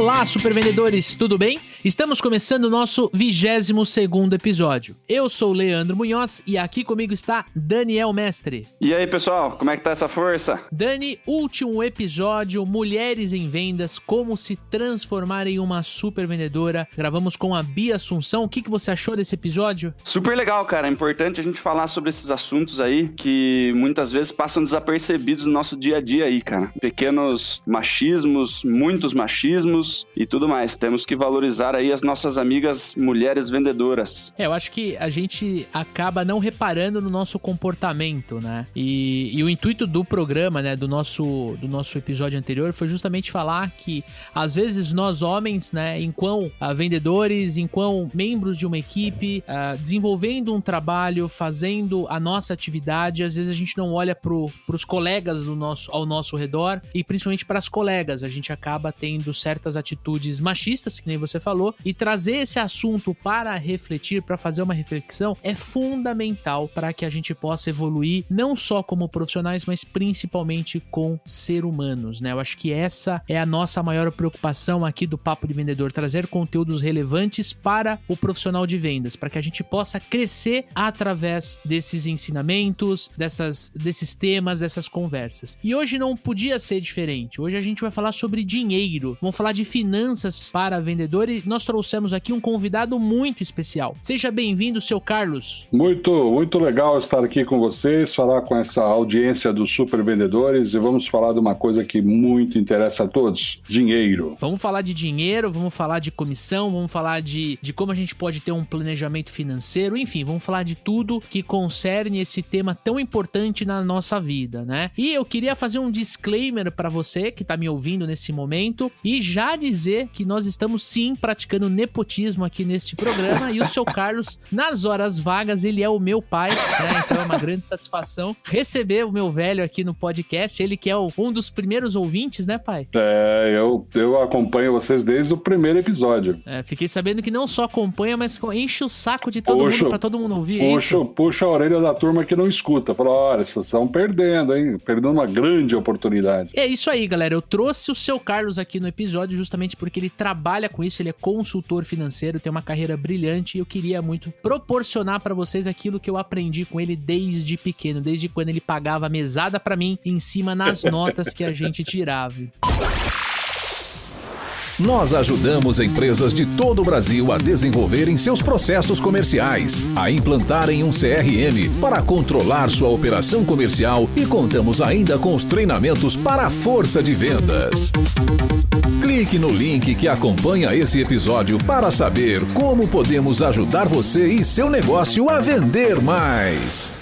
Olá, supervendedores, tudo bem? Estamos começando o nosso 22 segundo episódio. Eu sou o Leandro Munhoz e aqui comigo está Daniel Mestre. E aí, pessoal, como é que tá essa força? Dani, último episódio, Mulheres em Vendas, como se transformar em uma supervendedora. Gravamos com a Bia Assunção. O que, que você achou desse episódio? Super legal, cara. É importante a gente falar sobre esses assuntos aí que muitas vezes passam desapercebidos no nosso dia a dia aí, cara. Pequenos machismos, muitos machismos e tudo mais. Temos que valorizar aí as nossas amigas mulheres vendedoras. É, eu acho que a gente acaba não reparando no nosso comportamento, né? E, e o intuito do programa, né, do nosso, do nosso episódio anterior foi justamente falar que às vezes nós homens, né, enquanto uh, vendedores, enquanto membros de uma equipe, uh, desenvolvendo um trabalho, fazendo a nossa atividade, às vezes a gente não olha para os colegas do nosso, ao nosso redor e principalmente para as colegas. A gente acaba tendo certas atitudes machistas, que nem você falou, e trazer esse assunto para refletir, para fazer uma reflexão, é fundamental para que a gente possa evoluir não só como profissionais, mas principalmente com ser humanos, né? Eu acho que essa é a nossa maior preocupação aqui do Papo de Vendedor, trazer conteúdos relevantes para o profissional de vendas, para que a gente possa crescer através desses ensinamentos, dessas, desses temas, dessas conversas. E hoje não podia ser diferente. Hoje a gente vai falar sobre dinheiro. Vamos falar falar de finanças para vendedor e nós trouxemos aqui um convidado muito especial. Seja bem-vindo, seu Carlos. Muito, muito legal estar aqui com vocês, falar com essa audiência dos super vendedores e vamos falar de uma coisa que muito interessa a todos: dinheiro. Vamos falar de dinheiro, vamos falar de comissão, vamos falar de, de como a gente pode ter um planejamento financeiro, enfim, vamos falar de tudo que concerne esse tema tão importante na nossa vida, né? E eu queria fazer um disclaimer para você que está me ouvindo nesse momento e já dizer que nós estamos sim praticando nepotismo aqui neste programa e o seu Carlos, nas horas vagas, ele é o meu pai, né? Então é uma grande satisfação receber o meu velho aqui no podcast. Ele que é o, um dos primeiros ouvintes, né, pai? É, eu, eu acompanho vocês desde o primeiro episódio. É, fiquei sabendo que não só acompanha, mas enche o saco de todo mundo pra todo mundo ouvir. É puxa, puxa a orelha da turma que não escuta. Fala, olha, vocês estão perdendo, hein? Perdendo uma grande oportunidade. É isso aí, galera. Eu trouxe o seu Carlos aqui no episódio justamente porque ele trabalha com isso, ele é consultor financeiro, tem uma carreira brilhante e eu queria muito proporcionar para vocês aquilo que eu aprendi com ele desde pequeno, desde quando ele pagava mesada para mim em cima nas notas que a gente tirava. Nós ajudamos empresas de todo o Brasil a desenvolverem seus processos comerciais, a implantarem um CRM para controlar sua operação comercial e contamos ainda com os treinamentos para a força de vendas. Clique no link que acompanha esse episódio para saber como podemos ajudar você e seu negócio a vender mais.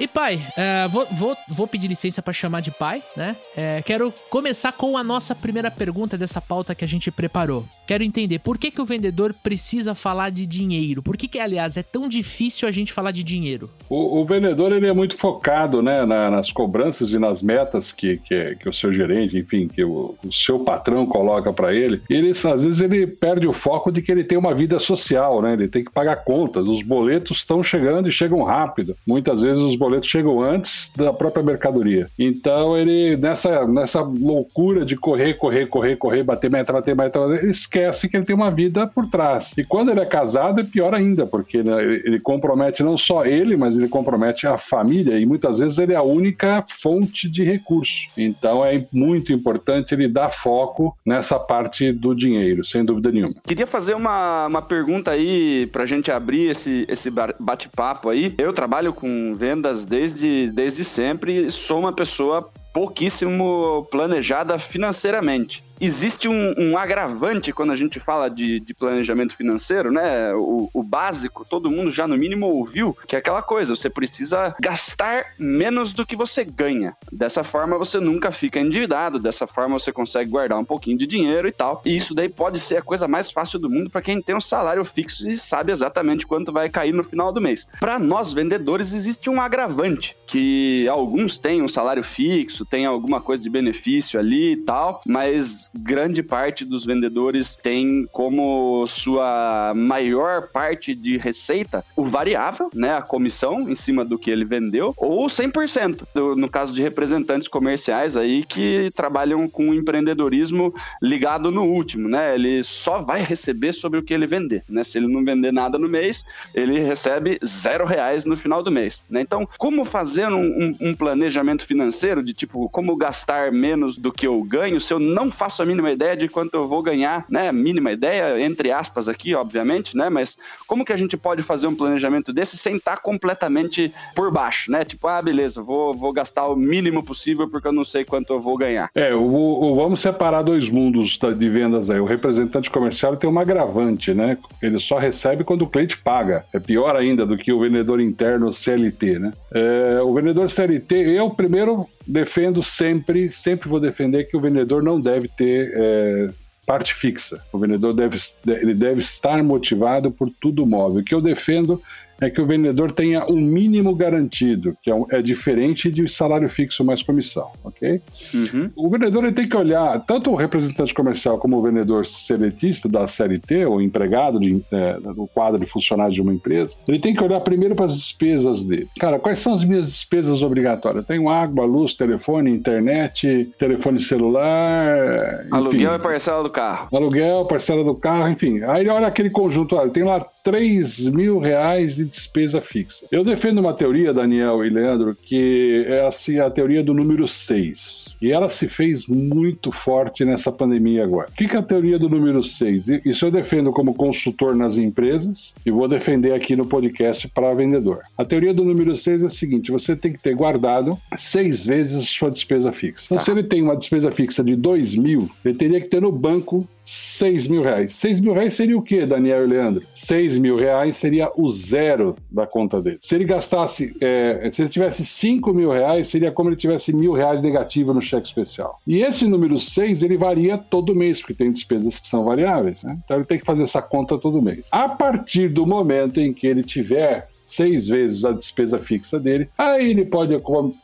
E pai, é, vou, vou, vou, pedir licença para chamar de pai, né? É, quero começar com a nossa primeira pergunta dessa pauta que a gente preparou. Quero entender por que, que o vendedor precisa falar de dinheiro? Por que, que, aliás, é tão difícil a gente falar de dinheiro? O, o vendedor ele é muito focado né, na, nas cobranças e nas metas que, que, que, o seu gerente, enfim, que o, o seu patrão coloca para ele. Ele, às vezes, ele perde o foco de que ele tem uma vida social, né? Ele tem que pagar contas. Os boletos estão chegando e chegam rápido. Muitas vezes os boletos boletos chegam antes da própria mercadoria. Então ele, nessa, nessa loucura de correr, correr, correr, correr, bater meta, bater meta, ele esquece que ele tem uma vida por trás. E quando ele é casado é pior ainda, porque né, ele compromete não só ele, mas ele compromete a família e muitas vezes ele é a única fonte de recurso. Então é muito importante ele dar foco nessa parte do dinheiro, sem dúvida nenhuma. Queria fazer uma, uma pergunta aí pra gente abrir esse, esse bate-papo aí. Eu trabalho com vendas desde, desde sempre. Sou uma pessoa pouquíssimo planejada financeiramente. Existe um, um agravante quando a gente fala de, de planejamento financeiro, né? O, o, básico, todo mundo já no mínimo ouviu, que é aquela coisa, você precisa gastar menos do que você ganha. Dessa forma você nunca fica endividado, dessa forma você consegue guardar um pouquinho de dinheiro e tal. E isso daí pode ser a coisa mais fácil do mundo para quem tem um salário fixo e sabe exatamente quanto vai cair no final do mês. Para nós vendedores existe um agravante, que alguns têm um salário fixo, tem alguma coisa de benefício ali e tal, mas grande parte dos vendedores tem como sua maior parte de receita o variável, né, a comissão em cima do que ele vendeu, ou 100%, no caso de representantes comerciais aí que trabalham com empreendedorismo ligado no último, né? Ele só vai receber sobre o que ele vender, né? Se ele não vender nada no mês, ele recebe zero reais no final do mês, né? Então, como fazer um, um, um planejamento financeiro de tipo, como gastar menos do que eu ganho se eu não faço a mínima ideia de quanto eu vou ganhar, né? Mínima ideia, entre aspas aqui, obviamente, né? Mas como que a gente pode fazer um planejamento desse sem estar completamente por baixo, né? Tipo, ah, beleza, vou, vou gastar o mínimo possível porque eu não sei quanto eu vou ganhar. É, vamos separar dois mundos de vendas aí. O representante comercial tem uma agravante, né? Ele só recebe quando o cliente paga. É pior ainda do que o vendedor interno CLT, né? É, o vendedor CLT, eu primeiro defendo sempre, sempre vou defender que o vendedor não deve ter é, parte fixa. O vendedor deve, ele deve estar motivado por tudo móvel. O que eu defendo é que o vendedor tenha um mínimo garantido, que é, um, é diferente de salário fixo mais comissão, ok? Uhum. O vendedor ele tem que olhar, tanto o representante comercial como o vendedor seletista da CLT, ou empregado de, é, do quadro de funcionários de uma empresa, ele tem que olhar primeiro para as despesas dele. Cara, quais são as minhas despesas obrigatórias? Tenho água, luz, telefone, internet, telefone celular. Enfim. Aluguel e parcela do carro. Aluguel, parcela do carro, enfim. Aí ele olha aquele conjunto, olha, tem lá 3 mil reais de despesa fixa. Eu defendo uma teoria, Daniel e Leandro, que é assim, a teoria do número 6. E ela se fez muito forte nessa pandemia agora. O que é a teoria do número 6? Isso eu defendo como consultor nas empresas e vou defender aqui no podcast para vendedor. A teoria do número 6 é a seguinte: você tem que ter guardado seis vezes sua despesa fixa. Então, tá. se ele tem uma despesa fixa de 2 mil, ele teria que ter no banco 6 mil reais. 6 mil reais seria o quê, Daniel e Leandro? 6 mil reais seria o zero da conta dele. Se ele gastasse, é, se ele tivesse 5 mil reais, seria como ele tivesse mil reais negativo no cheque especial. E esse número 6, ele varia todo mês, porque tem despesas que são variáveis, né? Então ele tem que fazer essa conta todo mês. A partir do momento em que ele tiver seis vezes a despesa fixa dele. Aí ele pode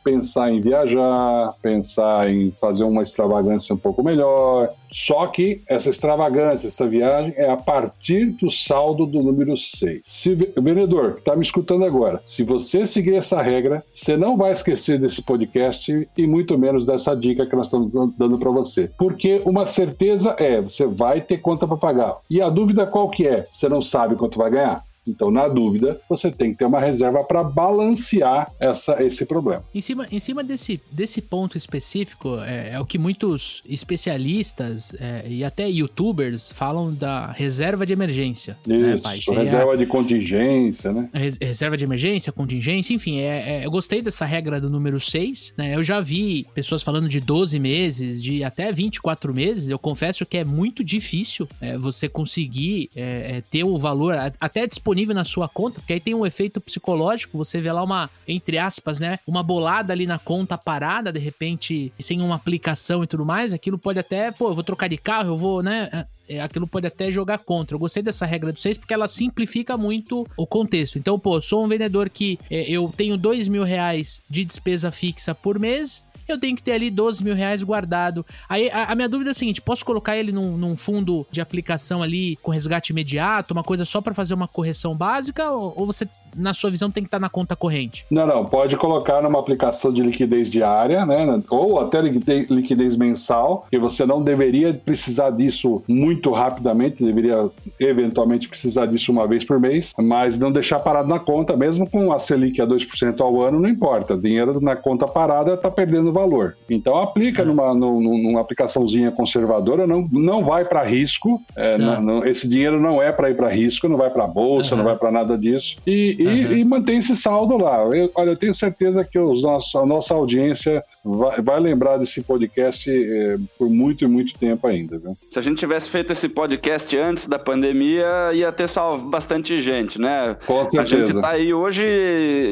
pensar em viajar, pensar em fazer uma extravagância um pouco melhor. Só que essa extravagância, essa viagem é a partir do saldo do número 6. Se, vendedor, está me escutando agora, se você seguir essa regra, você não vai esquecer desse podcast e muito menos dessa dica que nós estamos dando para você. Porque uma certeza é, você vai ter conta para pagar. E a dúvida qual que é? Você não sabe quanto vai ganhar? Então, na dúvida, você tem que ter uma reserva para balancear essa, esse problema. Em cima, em cima desse, desse ponto específico, é, é o que muitos especialistas é, e até youtubers falam da reserva de emergência. Né, Isso, né, Seria reserva de contingência, né? Reserva de emergência, contingência, enfim, é, é, eu gostei dessa regra do número 6, né? Eu já vi pessoas falando de 12 meses, de até 24 meses. Eu confesso que é muito difícil é, você conseguir é, é, ter o valor até disponível disponível na sua conta, porque aí tem um efeito psicológico, você vê lá uma, entre aspas, né, uma bolada ali na conta parada, de repente, sem uma aplicação e tudo mais, aquilo pode até, pô, eu vou trocar de carro, eu vou, né, é, é aquilo pode até jogar contra. Eu gostei dessa regra do 6 porque ela simplifica muito o contexto. Então, pô, sou um vendedor que é, eu tenho dois mil reais de despesa fixa por mês eu tenho que ter ali 12 mil reais guardado. Aí a, a minha dúvida é a seguinte: posso colocar ele num, num, fundo de aplicação ali com resgate imediato, uma coisa só para fazer uma correção básica? Ou, ou, você, na sua visão, tem que estar tá na conta corrente? Não, não. Pode colocar numa aplicação de liquidez diária, né? Ou até liquidez mensal, que você não deveria precisar disso muito rapidamente, deveria eventualmente precisar disso uma vez por mês, mas não deixar parado na conta, mesmo com a Selic a 2% ao ano, não importa. Dinheiro na conta parada está perdendo valor. Então aplica numa, numa aplicaçãozinha conservadora, não, não vai para risco. É, não, não, esse dinheiro não é para ir para risco, não vai para bolsa, uhum. não vai para nada disso. E, e, e, mantém esse saldo lá. Eu, olha, eu tenho certeza que os nossos, a nossa audiência vai, vai lembrar desse podcast é, por muito e muito tempo ainda, viu? Se a gente tivesse feito esse podcast antes da pandemia, ia ter salvo bastante gente, né? Com certeza. A gente tá aí hoje,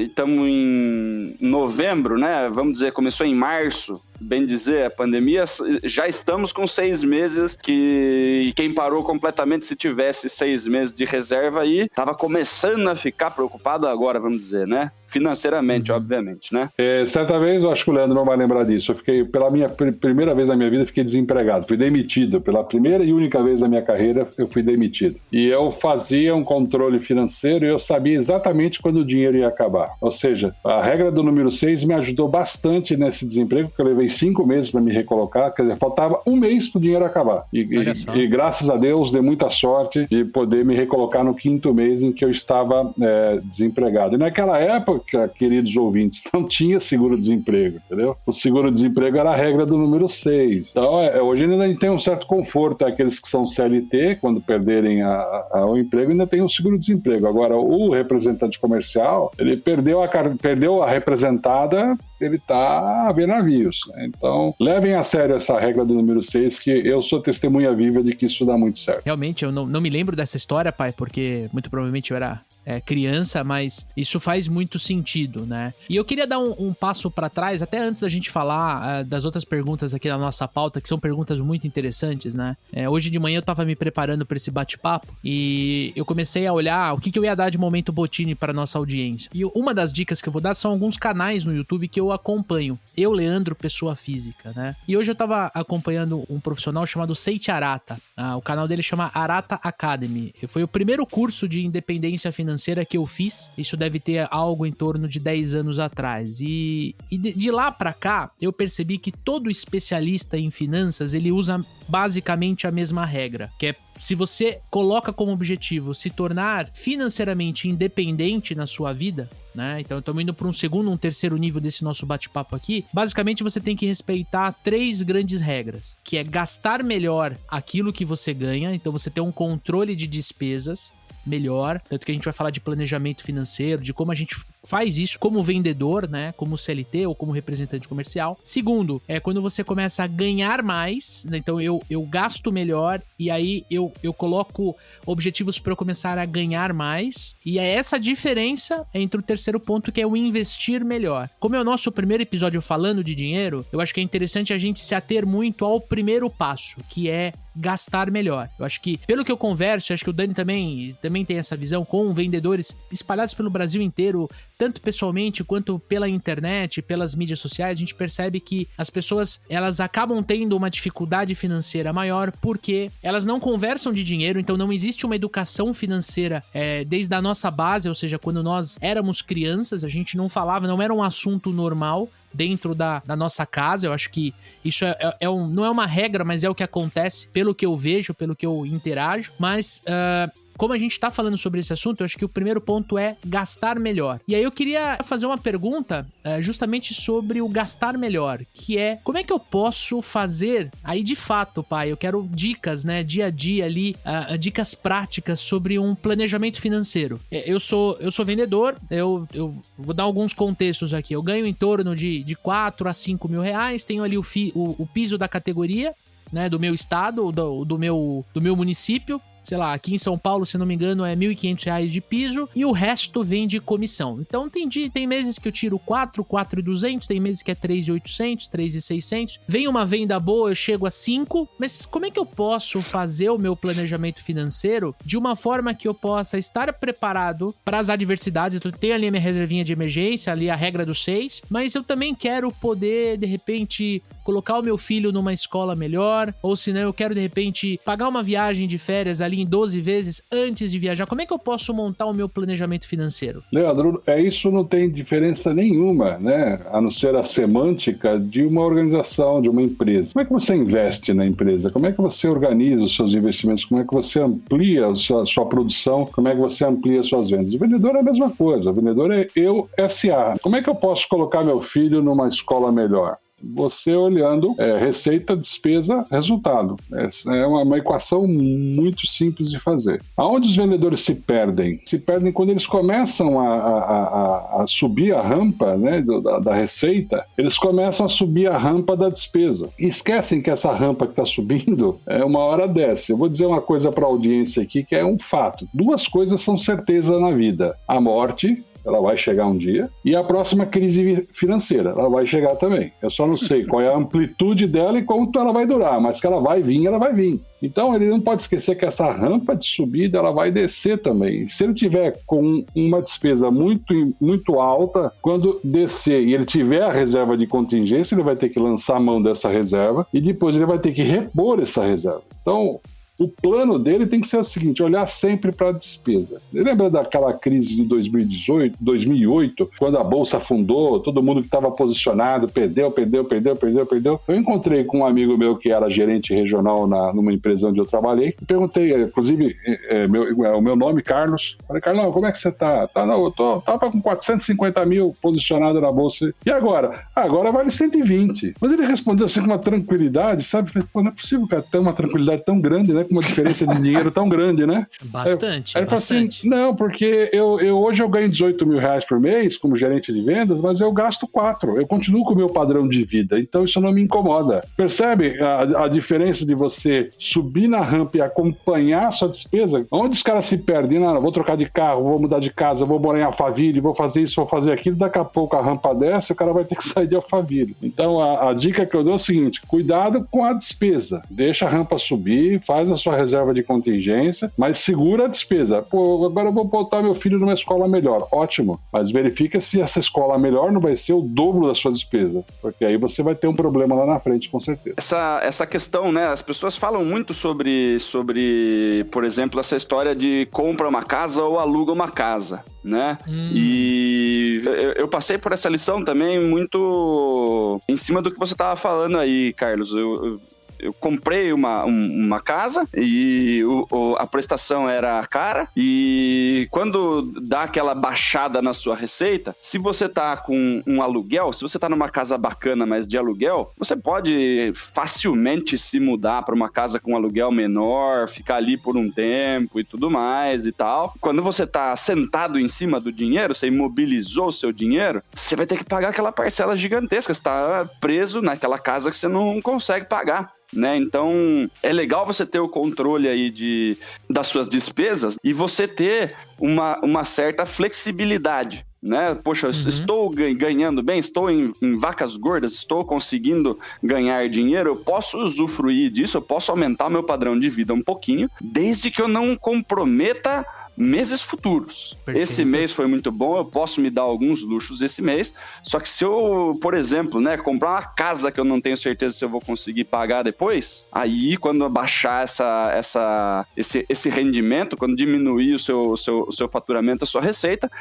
estamos em novembro, né? Vamos dizer, começou em março bem dizer, a pandemia, já estamos com seis meses que quem parou completamente, se tivesse seis meses de reserva aí, tava começando a ficar preocupado agora, vamos dizer, né? Financeiramente, uhum. obviamente, né? É, certa vez, eu acho que o Leandro não vai lembrar disso. Eu fiquei, pela minha pr primeira vez na minha vida, fiquei desempregado. Fui demitido. Pela primeira e única vez na minha carreira, eu fui demitido. E eu fazia um controle financeiro e eu sabia exatamente quando o dinheiro ia acabar. Ou seja, a regra do número 6 me ajudou bastante nesse desemprego, porque eu levei cinco meses para me recolocar. Quer dizer, faltava um mês para o dinheiro acabar. E, e, e, graças a Deus, dei muita sorte de poder me recolocar no quinto mês em que eu estava é, desempregado. E naquela época, queridos ouvintes, não tinha seguro-desemprego, entendeu? O seguro-desemprego era a regra do número 6. Então, é, hoje ainda tem um certo conforto aqueles que são CLT, quando perderem a, a, o emprego, ainda tem o seguro-desemprego. Agora, o representante comercial, ele perdeu a, perdeu a representada ele está a ver navios. Então, levem a sério essa regra do número 6, que eu sou testemunha viva de que isso dá muito certo. Realmente, eu não, não me lembro dessa história, pai, porque muito provavelmente eu era é, criança, mas isso faz muito sentido, né? E eu queria dar um, um passo para trás, até antes da gente falar uh, das outras perguntas aqui na nossa pauta, que são perguntas muito interessantes, né? É, hoje de manhã eu tava me preparando para esse bate-papo e eu comecei a olhar o que, que eu ia dar de momento Botini para nossa audiência. E uma das dicas que eu vou dar são alguns canais no YouTube que eu acompanho. Eu, Leandro, pessoa física, né? E hoje eu tava acompanhando um profissional chamado Seiti Arata. Uh, o canal dele chama Arata Academy. Foi o primeiro curso de independência financeira financeira que eu fiz. Isso deve ter algo em torno de 10 anos atrás. E, e de, de lá para cá, eu percebi que todo especialista em finanças, ele usa basicamente a mesma regra, que é se você coloca como objetivo se tornar financeiramente independente na sua vida, né? Então estamos indo para um segundo, um terceiro nível desse nosso bate-papo aqui. Basicamente você tem que respeitar três grandes regras, que é gastar melhor aquilo que você ganha, então você tem um controle de despesas, melhor. Tanto que a gente vai falar de planejamento financeiro, de como a gente faz isso como vendedor, né? Como CLT ou como representante comercial. Segundo, é quando você começa a ganhar mais, né? então eu, eu gasto melhor e aí eu, eu coloco objetivos para eu começar a ganhar mais. E é essa diferença entre o terceiro ponto que é o investir melhor. Como é o nosso primeiro episódio falando de dinheiro, eu acho que é interessante a gente se ater muito ao primeiro passo, que é gastar melhor. Eu acho que, pelo que eu converso, acho que o Dani também, também tem essa visão com vendedores espalhados pelo Brasil inteiro, tanto pessoalmente quanto pela internet, pelas mídias sociais, a gente percebe que as pessoas elas acabam tendo uma dificuldade financeira maior porque elas não conversam de dinheiro, então não existe uma educação financeira é, desde a nossa base, ou seja, quando nós éramos crianças, a gente não falava, não era um assunto normal dentro da, da nossa casa. Eu acho que isso é, é, é um, não é uma regra, mas é o que acontece, pelo que eu vejo, pelo que eu interajo. Mas uh, como a gente está falando sobre esse assunto, eu acho que o primeiro ponto é gastar melhor. E aí eu queria fazer uma pergunta uh, justamente sobre o gastar melhor, que é como é que eu posso fazer aí de fato, pai? Eu quero dicas, né, dia a dia ali, uh, dicas práticas sobre um planejamento financeiro. É, eu sou eu sou vendedor, eu, eu vou dar alguns contextos aqui. Eu ganho em torno de, de 4 a 5 mil reais, tenho ali o, fi, o, o piso da categoria, né, do meu estado, do, do, meu, do meu município sei lá, aqui em São Paulo, se não me engano, é R$ 1.500 de piso e o resto vem de comissão. Então tem, tem meses que eu tiro 4, 4,200, tem meses que é 3,800, 3,600. Vem uma venda boa, eu chego a 5, mas como é que eu posso fazer o meu planejamento financeiro de uma forma que eu possa estar preparado para as adversidades? Eu tenho ali a minha reservinha de emergência, ali a regra dos 6, mas eu também quero poder, de repente, colocar o meu filho numa escola melhor, ou se não, eu quero de repente pagar uma viagem de férias ali em 12 vezes antes de viajar. Como é que eu posso montar o meu planejamento financeiro? Leandro, é isso não tem diferença nenhuma, né? A não ser a semântica de uma organização, de uma empresa. Como é que você investe na empresa? Como é que você organiza os seus investimentos? Como é que você amplia a sua, sua produção? Como é que você amplia as suas vendas? O vendedor é a mesma coisa. O vendedor é eu SA. Como é que eu posso colocar meu filho numa escola melhor? Você olhando é, receita, despesa, resultado. É uma, uma, equação muito simples de fazer. Aonde os vendedores se perdem? Se perdem quando eles começam a, a, a, a subir a rampa né, da, da, receita, eles começam a subir a rampa da despesa. E esquecem que essa rampa que está subindo é uma hora desce. Eu vou dizer uma coisa para a audiência aqui que é um fato. Duas coisas são certeza na vida: a morte ela vai chegar um dia. E a próxima crise financeira, ela vai chegar também. Eu só não sei qual é a amplitude dela e quanto ela vai durar, mas que ela vai vir, ela vai vir. Então ele não pode esquecer que essa rampa de subida ela vai descer também. Se ele tiver com uma despesa muito, muito alta, quando descer e ele tiver a reserva de contingência, ele vai ter que lançar a mão dessa reserva e depois ele vai ter que repor essa reserva. Então, o plano dele tem que ser o seguinte: olhar sempre para a despesa. Lembra daquela crise de 2018, 2008, quando a bolsa afundou, todo mundo que estava posicionado perdeu, perdeu, perdeu, perdeu, perdeu. Eu encontrei com um amigo meu que era gerente regional na, numa empresa onde eu trabalhei e perguntei, inclusive, é, meu, é, o meu nome, Carlos. Falei, Carlão, como é que você tá? Tá, não, eu tô, tava com 450 mil posicionado na bolsa. E agora? Agora vale 120. Mas ele respondeu assim com uma tranquilidade, sabe? Falei, Pô, não é possível, cara, ter uma tranquilidade tão grande, né? Com uma diferença de dinheiro tão grande, né? Bastante. Aí, aí bastante. Assim, não, porque eu, eu hoje eu ganho 18 mil reais por mês como gerente de vendas, mas eu gasto 4. Eu continuo com o meu padrão de vida, então isso não me incomoda. Percebe a, a diferença de você subir na rampa e acompanhar a sua despesa? Onde os caras se perdem? Não, não, vou trocar de carro, vou mudar de casa, vou morar em Alphaville, vou fazer isso, vou fazer aquilo, daqui a pouco a rampa desce, o cara vai ter que sair de Alphaville. Então a, a dica que eu dou é o seguinte: cuidado com a despesa. Deixa a rampa subir, faz a sua reserva de contingência, mas segura a despesa. Pô, agora eu vou botar meu filho numa escola melhor. Ótimo, mas verifica se essa escola melhor não vai ser o dobro da sua despesa, porque aí você vai ter um problema lá na frente, com certeza. Essa, essa questão, né? As pessoas falam muito sobre, sobre, por exemplo, essa história de compra uma casa ou aluga uma casa né? Hum. E eu, eu, passei por essa lição também muito em cima do que você estava falando aí, Carlos. Eu, eu, eu comprei uma, um, uma casa e o, o, a prestação era cara. E quando dá aquela baixada na sua receita, se você tá com um aluguel, se você tá numa casa bacana, mas de aluguel, você pode facilmente se mudar para uma casa com aluguel menor, ficar ali por um tempo e tudo mais e tal. Quando você tá sentado em cima do dinheiro, você imobilizou o seu dinheiro, você vai ter que pagar aquela parcela gigantesca, você tá preso naquela casa que você não consegue pagar né? Então é legal você ter o controle aí de, das suas despesas e você ter uma, uma certa flexibilidade. Né? Poxa, uhum. estou ganhando bem, estou em, em, vacas gordas, estou conseguindo ganhar dinheiro, eu posso usufruir disso, eu posso aumentar meu padrão de vida um pouquinho, desde que eu não comprometa meses futuros. Perfeito. Esse mês foi muito bom, eu posso me dar alguns luxos esse mês. Só que se eu, por exemplo, né, comprar uma casa que eu não tenho certeza se eu vou conseguir pagar depois, aí quando baixar essa, essa, esse, esse rendimento, quando diminuir o seu, o seu, o seu faturamento, a sua receita,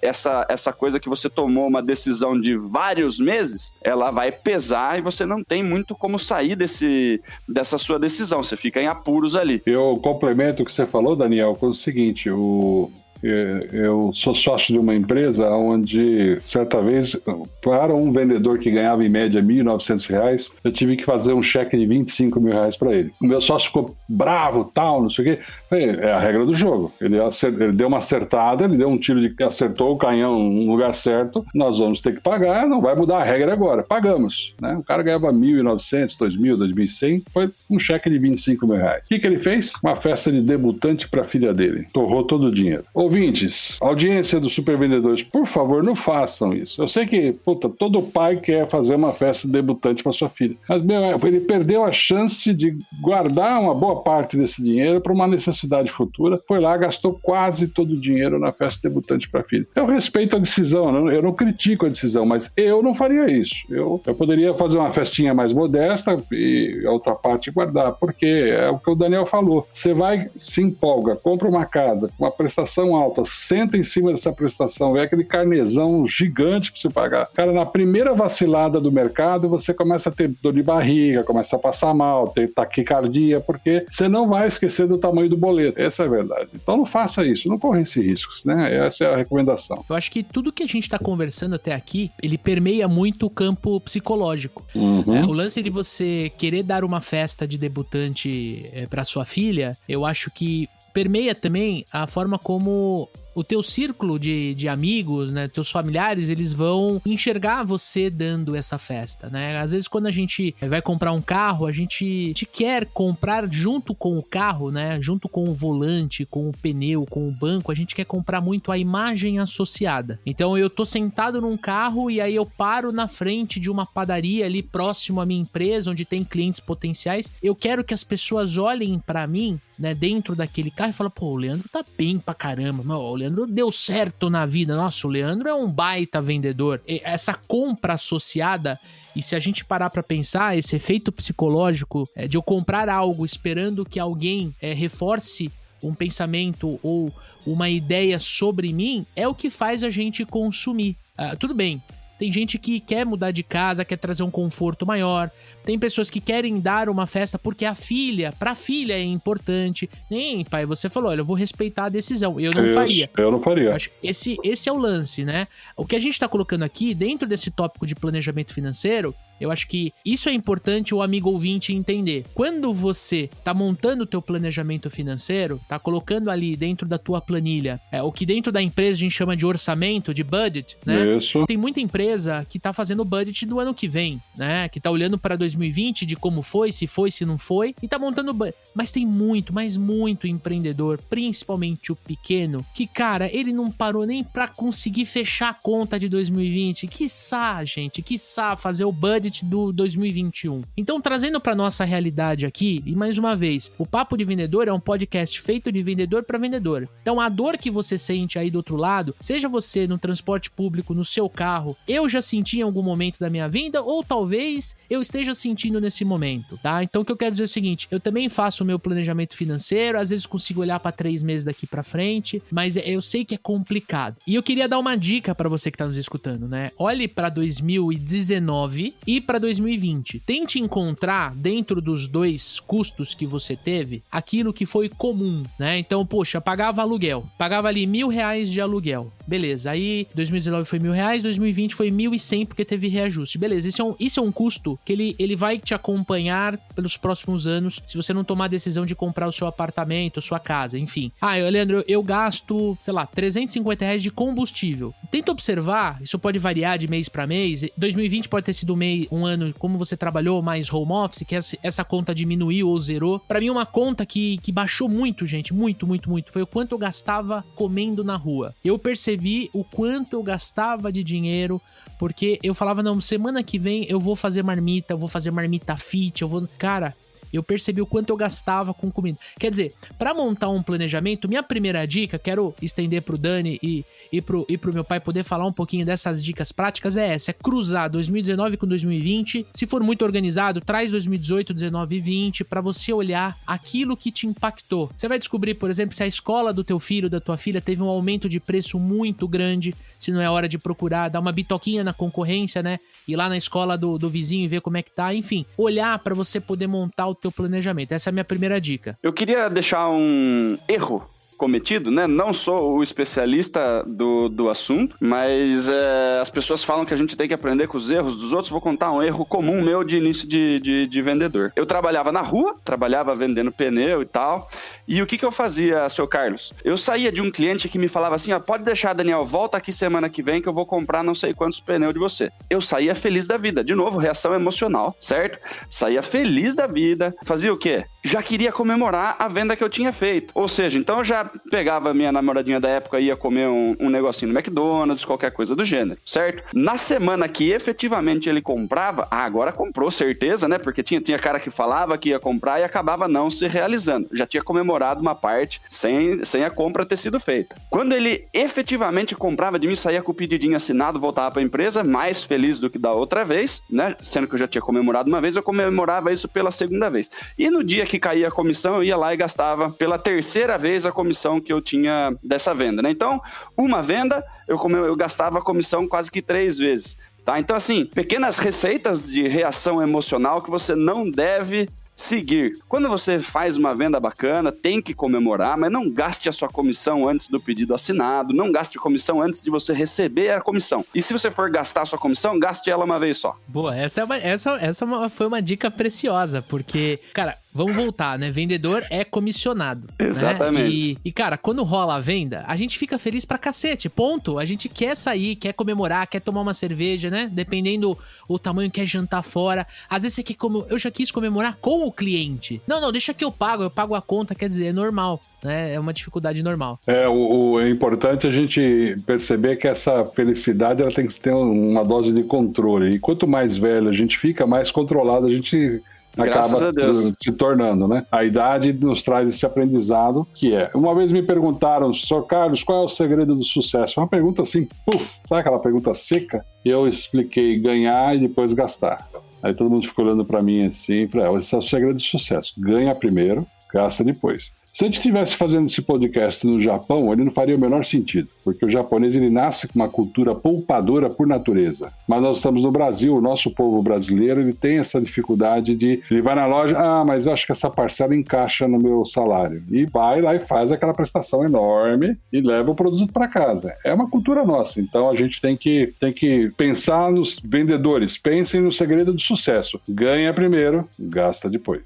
essa, essa coisa que você tomou uma decisão de vários meses, ela vai pesar e você não tem muito como sair desse, dessa sua decisão. Você fica em apuros ali. Eu complemento o que você falou, Daniel, com o seguinte: o é, eu sou sócio de uma empresa onde, certa vez, para um vendedor que ganhava em média R$ 1.900, eu tive que fazer um cheque de 25 mil reais para ele. O meu sócio ficou bravo, tal, não sei o quê. É a regra do jogo. Ele, ele, deu uma acertada, ele deu um tiro de acertou o canhão no lugar certo. Nós vamos ter que pagar, não vai mudar a regra agora. Pagamos. Né? O cara ganhava 1.900, 2.000, 2.100, foi um cheque de 25 mil reais. O que, que ele fez? Uma festa de debutante para a filha dele. Torrou todo o dinheiro. Ouvintes, audiência dos supervendedores, por favor, não façam isso. Eu sei que, puta, todo pai quer fazer uma festa de debutante para sua filha. Mas, meu, ele perdeu a chance de guardar uma boa parte desse dinheiro para uma necessidade futura, foi lá, gastou quase todo o dinheiro na festa debutante para filho. Eu respeito a decisão, eu não, critico a decisão, mas eu não faria isso. Eu, eu poderia fazer uma festinha mais modesta e a outra parte guardar, porque é o que o Daniel falou. Você vai, se empolga, compra uma casa com uma prestação prestação alta, senta em cima dessa prestação, vê aquele carnezão gigante para você pagar. Cara, na primeira vacilada do mercado, você começa a ter dor de barriga, começa a passar mal, ter taquicardia, porque você não vai esquecer do tamanho do boleto. Essa é a verdade. Então não faça isso, não corra esses riscos, né? Essa é a recomendação. Eu acho que tudo que a gente está conversando até aqui, ele permeia muito o campo psicológico. Uhum. É, o lance de você querer dar uma festa de debutante é, para sua filha, eu acho que permeia também a forma como o teu círculo de, de amigos, né, teus familiares, eles vão enxergar você dando essa festa, né? Às vezes quando a gente vai comprar um carro, a gente te quer comprar junto com o carro, né, junto com o volante, com o pneu, com o banco, a gente quer comprar muito a imagem associada. Então eu tô sentado num carro e aí eu paro na frente de uma padaria ali próximo à minha empresa, onde tem clientes potenciais. Eu quero que as pessoas olhem para mim né, dentro daquele carro e fala, pô, o Leandro tá bem pra caramba, meu, o Leandro deu certo na vida, nossa, o Leandro é um baita vendedor. E essa compra associada e se a gente parar para pensar, esse efeito psicológico é, de eu comprar algo esperando que alguém é, reforce um pensamento ou uma ideia sobre mim é o que faz a gente consumir. Ah, tudo bem, tem gente que quer mudar de casa, quer trazer um conforto maior. Tem pessoas que querem dar uma festa porque a filha, pra filha é importante. Nem, pai, você falou, olha, eu vou respeitar a decisão. Eu não faria. Eu não faria. Acho que esse, esse é o lance, né? O que a gente tá colocando aqui, dentro desse tópico de planejamento financeiro, eu acho que isso é importante o amigo ouvinte entender. Quando você tá montando o teu planejamento financeiro, tá colocando ali dentro da tua planilha, é, o que dentro da empresa a gente chama de orçamento, de budget, né? Isso. Tem muita empresa que tá fazendo o budget do ano que vem, né? Que tá olhando para 2020 de como foi, se foi, se não foi, e tá montando o budget. Mas tem muito, mas muito empreendedor, principalmente o pequeno, que, cara, ele não parou nem para conseguir fechar a conta de 2020. Quiçá, gente, quiçá fazer o budget do 2021. Então, trazendo para nossa realidade aqui, e mais uma vez, o Papo de Vendedor é um podcast feito de vendedor para vendedor. Então, a dor que você sente aí do outro lado, seja você no transporte público, no seu carro, eu já senti em algum momento da minha vida, ou talvez eu esteja sentindo nesse momento, tá? Então, o que eu quero dizer é o seguinte: eu também faço o meu planejamento financeiro, às vezes consigo olhar para três meses daqui para frente, mas eu sei que é complicado. E eu queria dar uma dica para você que tá nos escutando, né? Olhe para 2019 e para 2020. Tente encontrar dentro dos dois custos que você teve aquilo que foi comum, né? Então, poxa, pagava aluguel, pagava ali mil reais de aluguel, beleza? Aí 2019 foi mil reais, 2020 foi mil e cem porque teve reajuste, beleza? Isso é um, isso é um custo que ele, ele vai te acompanhar pelos próximos anos se você não tomar a decisão de comprar o seu apartamento, sua casa, enfim. Ah, Leandro, eu, eu gasto, sei lá, 350 reais de combustível. Tenta observar, isso pode variar de mês para mês. 2020 pode ter sido um, mês, um ano como você trabalhou mais home office, que essa conta diminuiu ou zerou. Para mim, uma conta que, que baixou muito, gente, muito, muito, muito, foi o quanto eu gastava comendo na rua. Eu percebi o quanto eu gastava de dinheiro porque eu falava, não, semana que vem eu vou fazer marmita, eu vou fazer marmita fit, eu vou. Cara, eu percebi o quanto eu gastava com comida. Quer dizer, para montar um planejamento, minha primeira dica, quero estender pro Dani e, e, pro, e pro meu pai poder falar um pouquinho dessas dicas práticas, é essa: é cruzar 2019 com 2020. Se for muito organizado, traz 2018, 19 e 20 para você olhar aquilo que te impactou. Você vai descobrir, por exemplo, se a escola do teu filho, da tua filha, teve um aumento de preço muito grande, se não é hora de procurar, dar uma bitoquinha na concorrência, né? Ir lá na escola do, do vizinho e ver como é que tá. Enfim, olhar para você poder montar o teu planejamento. Essa é a minha primeira dica. Eu queria deixar um erro cometido, né? Não sou o especialista do, do assunto, mas é, as pessoas falam que a gente tem que aprender com os erros dos outros. Vou contar um erro comum meu de início de, de, de vendedor. Eu trabalhava na rua, trabalhava vendendo pneu e tal. E o que, que eu fazia, seu Carlos? Eu saía de um cliente que me falava assim: ó, pode deixar, Daniel, volta aqui semana que vem que eu vou comprar não sei quantos pneus de você. Eu saía feliz da vida. De novo, reação emocional, certo? Saía feliz da vida. Fazia o quê? Já queria comemorar a venda que eu tinha feito. Ou seja, então eu já pegava minha namoradinha da época e ia comer um, um negocinho no McDonald's, qualquer coisa do gênero, certo? Na semana que efetivamente ele comprava, ah, agora comprou, certeza, né? Porque tinha, tinha cara que falava que ia comprar e acabava não se realizando. Já tinha comemorado uma parte sem, sem a compra ter sido feita. Quando ele efetivamente comprava de mim, saía com o pedidinho assinado, voltava para a empresa, mais feliz do que da outra vez, né? Sendo que eu já tinha comemorado uma vez, eu comemorava isso pela segunda vez. E no dia que que caía a comissão, eu ia lá e gastava pela terceira vez a comissão que eu tinha dessa venda, né? Então, uma venda, eu, eu gastava a comissão quase que três vezes. Tá? Então, assim, pequenas receitas de reação emocional que você não deve seguir. Quando você faz uma venda bacana, tem que comemorar, mas não gaste a sua comissão antes do pedido assinado, não gaste a comissão antes de você receber a comissão. E se você for gastar a sua comissão, gaste ela uma vez só. Boa, essa, é uma, essa, essa é foi uma dica preciosa, porque, cara, Vamos voltar, né? Vendedor é comissionado. Né? Exatamente. Né? E, e, cara, quando rola a venda, a gente fica feliz pra cacete. Ponto. A gente quer sair, quer comemorar, quer tomar uma cerveja, né? Dependendo o tamanho, quer jantar fora. Às vezes você quer como Eu já quis comemorar com o cliente. Não, não, deixa que eu pago, eu pago a conta, quer dizer, é normal. Né? É uma dificuldade normal. É, o, o, é importante a gente perceber que essa felicidade ela tem que ter uma dose de controle. E quanto mais velho a gente fica, mais controlado a gente acaba se tornando, né? A idade nos traz esse aprendizado que é. Uma vez me perguntaram, Sr. Carlos, qual é o segredo do sucesso? Uma pergunta assim, puf, sabe aquela pergunta seca? Eu expliquei ganhar e depois gastar. Aí todo mundo ficou olhando para mim assim, falei, ah, esse é o segredo do sucesso. Ganha primeiro, gasta depois. Se a gente estivesse fazendo esse podcast no Japão, ele não faria o menor sentido, porque o japonês ele nasce com uma cultura poupadora por natureza. Mas nós estamos no Brasil, o nosso povo brasileiro ele tem essa dificuldade de ele vai na loja, ah, mas eu acho que essa parcela encaixa no meu salário e vai lá e faz aquela prestação enorme e leva o produto para casa. É uma cultura nossa, então a gente tem que tem que pensar nos vendedores, pensem no segredo do sucesso. Ganha primeiro, gasta depois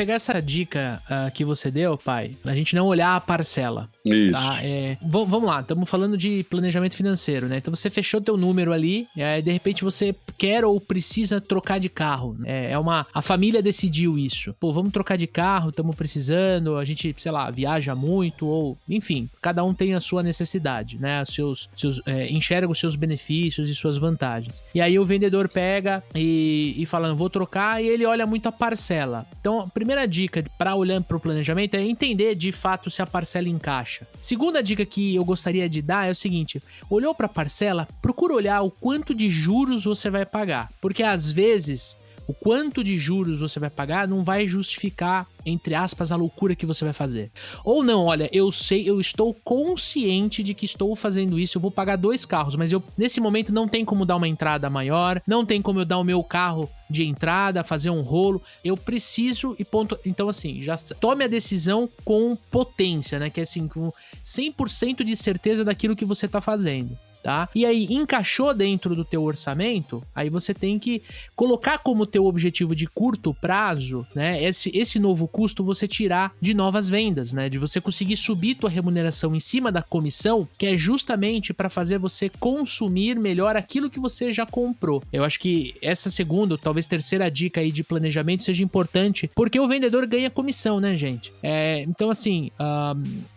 pegar essa dica uh, que você deu, pai, a gente não olhar a parcela. Isso. Tá? É, vamos lá, estamos falando de planejamento financeiro, né? Então você fechou teu número ali, é, de repente você quer ou precisa trocar de carro. É, é uma. A família decidiu isso. Pô, vamos trocar de carro, estamos precisando, a gente, sei lá, viaja muito, ou. Enfim, cada um tem a sua necessidade, né? Os seus, seus, é, enxerga os seus benefícios e suas vantagens. E aí o vendedor pega e, e fala, vou trocar, e ele olha muito a parcela. Então, a primeira dica para olhar para o planejamento é entender de fato se a parcela encaixa. Segunda dica que eu gostaria de dar é o seguinte: olhou para a parcela, procura olhar o quanto de juros você vai pagar, porque às vezes o quanto de juros você vai pagar não vai justificar, entre aspas, a loucura que você vai fazer. Ou não, olha, eu sei, eu estou consciente de que estou fazendo isso, eu vou pagar dois carros, mas eu nesse momento não tem como dar uma entrada maior, não tem como eu dar o meu carro de entrada, fazer um rolo. Eu preciso e ponto. Então, assim, já tome a decisão com potência, né? Que é assim, com 100% de certeza daquilo que você está fazendo tá? E aí encaixou dentro do teu orçamento, aí você tem que colocar como teu objetivo de curto prazo, né? Esse, esse novo custo você tirar de novas vendas, né? De você conseguir subir tua remuneração em cima da comissão, que é justamente para fazer você consumir melhor aquilo que você já comprou. Eu acho que essa segunda, talvez terceira dica aí de planejamento seja importante, porque o vendedor ganha comissão, né, gente? É, então, assim,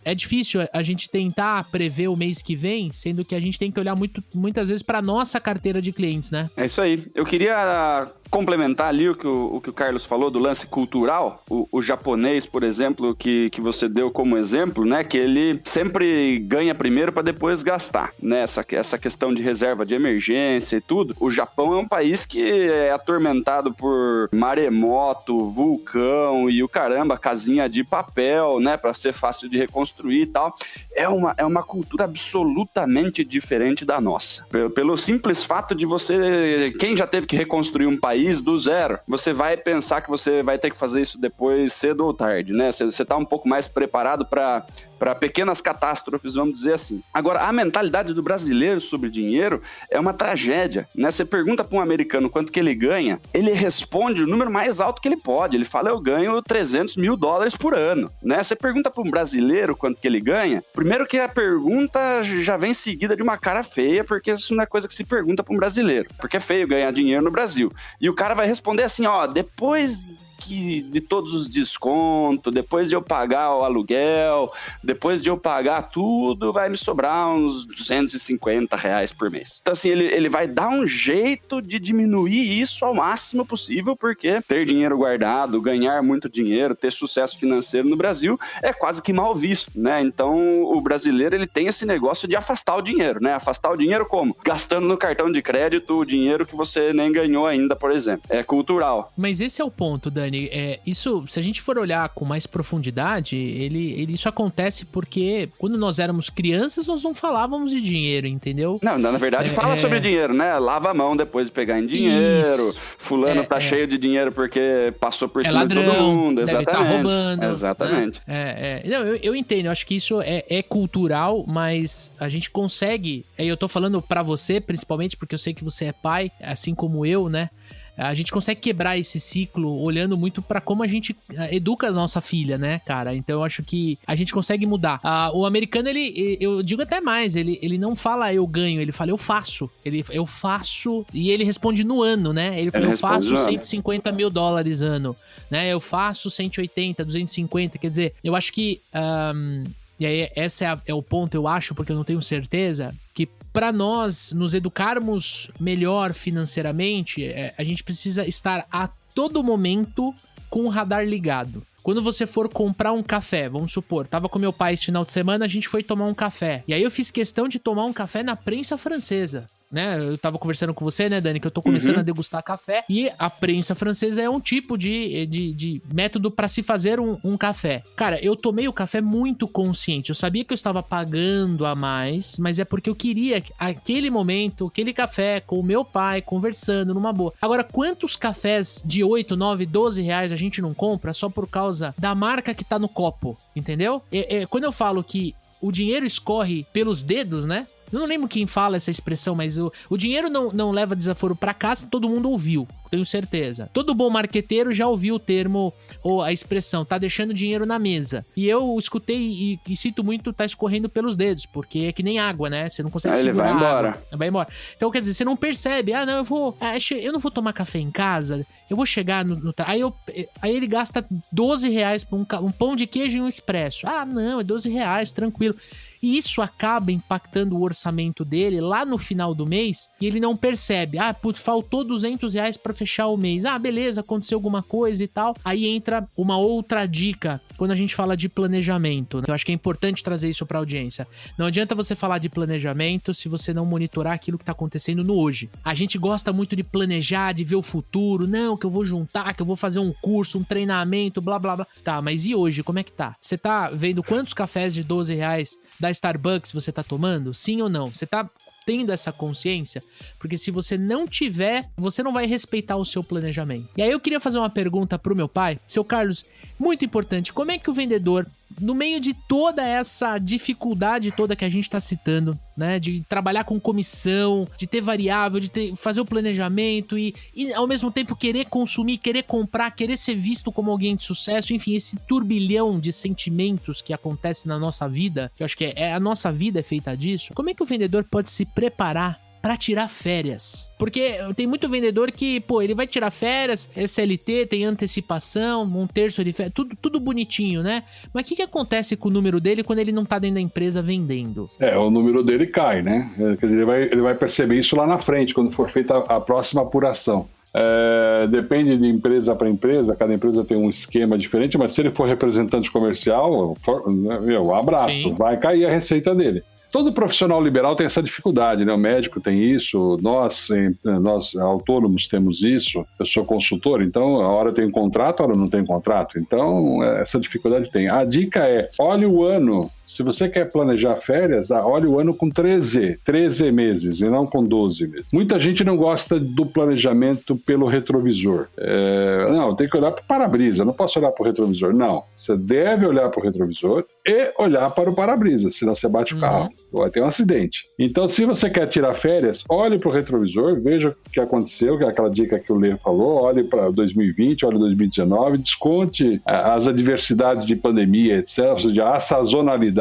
é difícil a gente tentar prever o mês que vem, sendo que a gente tem que olhar muito, muitas vezes para nossa carteira de clientes, né? É isso aí. Eu queria complementar ali o que o, o, que o Carlos falou do lance cultural, o, o, japonês, por exemplo, que, que você deu como exemplo, né? Que ele sempre ganha primeiro para depois gastar, né? Essa, essa questão de reserva de emergência e tudo. O Japão é um país que é atormentado por maremoto, vulcão e o caramba, casinha de papel, né? Para ser fácil de reconstruir e tal. É uma, é uma cultura absolutamente diferente da nossa. Pelo, pelo simples fato de você. Quem já teve que reconstruir um país país do zero, você vai pensar que você vai ter que fazer isso depois, cedo ou tarde, né? Você está um pouco mais preparado para para pequenas catástrofes, vamos dizer assim. Agora, a mentalidade do brasileiro sobre dinheiro é uma tragédia, né? Você pergunta para um americano quanto que ele ganha, ele responde o número mais alto que ele pode. Ele fala, eu ganho 300 mil dólares por ano, né? Você pergunta para um brasileiro quanto que ele ganha, primeiro que a pergunta já vem seguida de uma cara feia, porque isso não é coisa que se pergunta para um brasileiro, porque é feio ganhar dinheiro no Brasil. E o cara vai responder assim, ó, depois que de todos os descontos, depois de eu pagar o aluguel, depois de eu pagar tudo, vai me sobrar uns 250 reais por mês. Então, assim, ele, ele vai dar um jeito de diminuir isso ao máximo possível, porque ter dinheiro guardado, ganhar muito dinheiro, ter sucesso financeiro no Brasil é quase que mal visto, né? Então, o brasileiro, ele tem esse negócio de afastar o dinheiro, né? Afastar o dinheiro como? Gastando no cartão de crédito o dinheiro que você nem ganhou ainda, por exemplo. É cultural. Mas esse é o ponto, Dani Dani, é, isso, se a gente for olhar com mais profundidade, ele, ele, isso acontece porque quando nós éramos crianças, nós não falávamos de dinheiro, entendeu? Não, na verdade, é, fala é... sobre dinheiro, né? Lava a mão depois de pegar em dinheiro. Isso. Fulano é, tá é. cheio de dinheiro porque passou por é cima ladrão, de todo mundo. Tá Exatamente. Tá roubando. Exatamente. Né? É, é. Não, eu, eu entendo, eu acho que isso é, cultural, mas a gente consegue. Eu tô falando para você, principalmente porque eu sei que você é pai, assim como eu, né? A gente consegue quebrar esse ciclo olhando muito para como a gente eh, educa a nossa filha, né, cara? Então eu acho que a gente consegue mudar. O americano, ele, eu digo até mais, ele, ele não fala eu ganho, ele fala eu faço. Ele, eu faço, e ele responde no ano, né? Ele fala, eu faço 150 mil dólares ano, né? Eu faço 180, 250, quer dizer, eu acho que. Um, e aí, esse é, é, o ponto, eu acho, porque eu não tenho certeza, que para nós nos educarmos melhor financeiramente, é, a gente precisa estar a todo momento com o radar ligado. Quando você for comprar um café, vamos supor, tava com meu pai esse final de semana, a gente foi tomar um café. E aí eu fiz questão de tomar um café na prensa francesa né? Eu tava conversando com você, né, Dani, que eu tô começando uhum. a degustar café. E a prensa francesa é um tipo de, de, de método para se fazer um, um, café. Cara, eu tomei o café muito consciente. Eu sabia que eu estava pagando a mais, mas é porque eu queria aquele momento, aquele café com o meu pai, conversando numa boa. Agora, quantos cafés de 8, 9, 12 reais a gente não compra só por causa da marca que tá no copo? Entendeu? É, é, quando eu falo que o dinheiro escorre pelos dedos, né? Eu não lembro quem fala essa expressão, mas o, o dinheiro não, não leva desaforo para casa, todo mundo ouviu, tenho certeza. Todo bom marqueteiro já ouviu o termo ou a expressão, tá deixando dinheiro na mesa. E eu escutei e, e sinto muito, tá escorrendo pelos dedos, porque é que nem água, né? Você não consegue Aí segurar. Ele vai embora. Vai embora. Então, quer dizer, você não percebe, ah, não, eu vou. Ah, eu não vou tomar café em casa, eu vou chegar no. no aí, eu, aí ele gasta 12 reais por um, um pão de queijo e um expresso. Ah, não, é 12 reais, tranquilo. E isso acaba impactando o orçamento dele lá no final do mês e ele não percebe. Ah, putz, faltou 200 reais para fechar o mês. Ah, beleza, aconteceu alguma coisa e tal. Aí entra uma outra dica quando a gente fala de planejamento. Né? Eu acho que é importante trazer isso para audiência. Não adianta você falar de planejamento se você não monitorar aquilo que tá acontecendo no hoje. A gente gosta muito de planejar, de ver o futuro. Não, que eu vou juntar, que eu vou fazer um curso, um treinamento, blá blá blá. Tá, mas e hoje? Como é que tá? Você tá vendo quantos cafés de 12 reais da Starbucks você tá tomando? Sim ou não? Você tá tendo essa consciência, porque se você não tiver, você não vai respeitar o seu planejamento. E aí eu queria fazer uma pergunta pro meu pai, seu Carlos, muito importante, como é que o vendedor, no meio de toda essa dificuldade toda que a gente está citando, né, de trabalhar com comissão, de ter variável, de ter, fazer o planejamento e, e ao mesmo tempo querer consumir, querer comprar, querer ser visto como alguém de sucesso, enfim, esse turbilhão de sentimentos que acontece na nossa vida, que eu acho que é, é a nossa vida é feita disso. Como é que o vendedor pode se preparar para tirar férias. Porque tem muito vendedor que, pô, ele vai tirar férias, SLT, tem antecipação, um terço de férias, tudo, tudo bonitinho, né? Mas o que, que acontece com o número dele quando ele não tá dentro da empresa vendendo? É, o número dele cai, né? É, ele vai, ele vai perceber isso lá na frente, quando for feita a, próxima apuração. É, depende de empresa para empresa, cada empresa tem um esquema diferente, mas se ele for representante comercial, for, meu, abraço, Sim. vai cair a receita dele todo profissional liberal tem essa dificuldade, né? O médico tem isso, nós, nós autônomos temos isso. Eu sou consultor, então a hora tem contrato, a hora não tem contrato. Então essa dificuldade tem. A dica é: olhe o ano se você quer planejar férias, ah, olhe o ano com 13, 13 meses e não com 12 meses. Muita gente não gosta do planejamento pelo retrovisor. É, não, tem que olhar para o para-brisa, não posso olhar para o retrovisor. Não, você deve olhar para o retrovisor e olhar para o para-brisa, senão você bate o carro, uhum. vai ter um acidente. Então, se você quer tirar férias, olhe para o retrovisor, veja o que aconteceu, que é aquela dica que o Lê falou, olhe para 2020, olhe 2019, desconte as adversidades de pandemia, etc., ou seja, a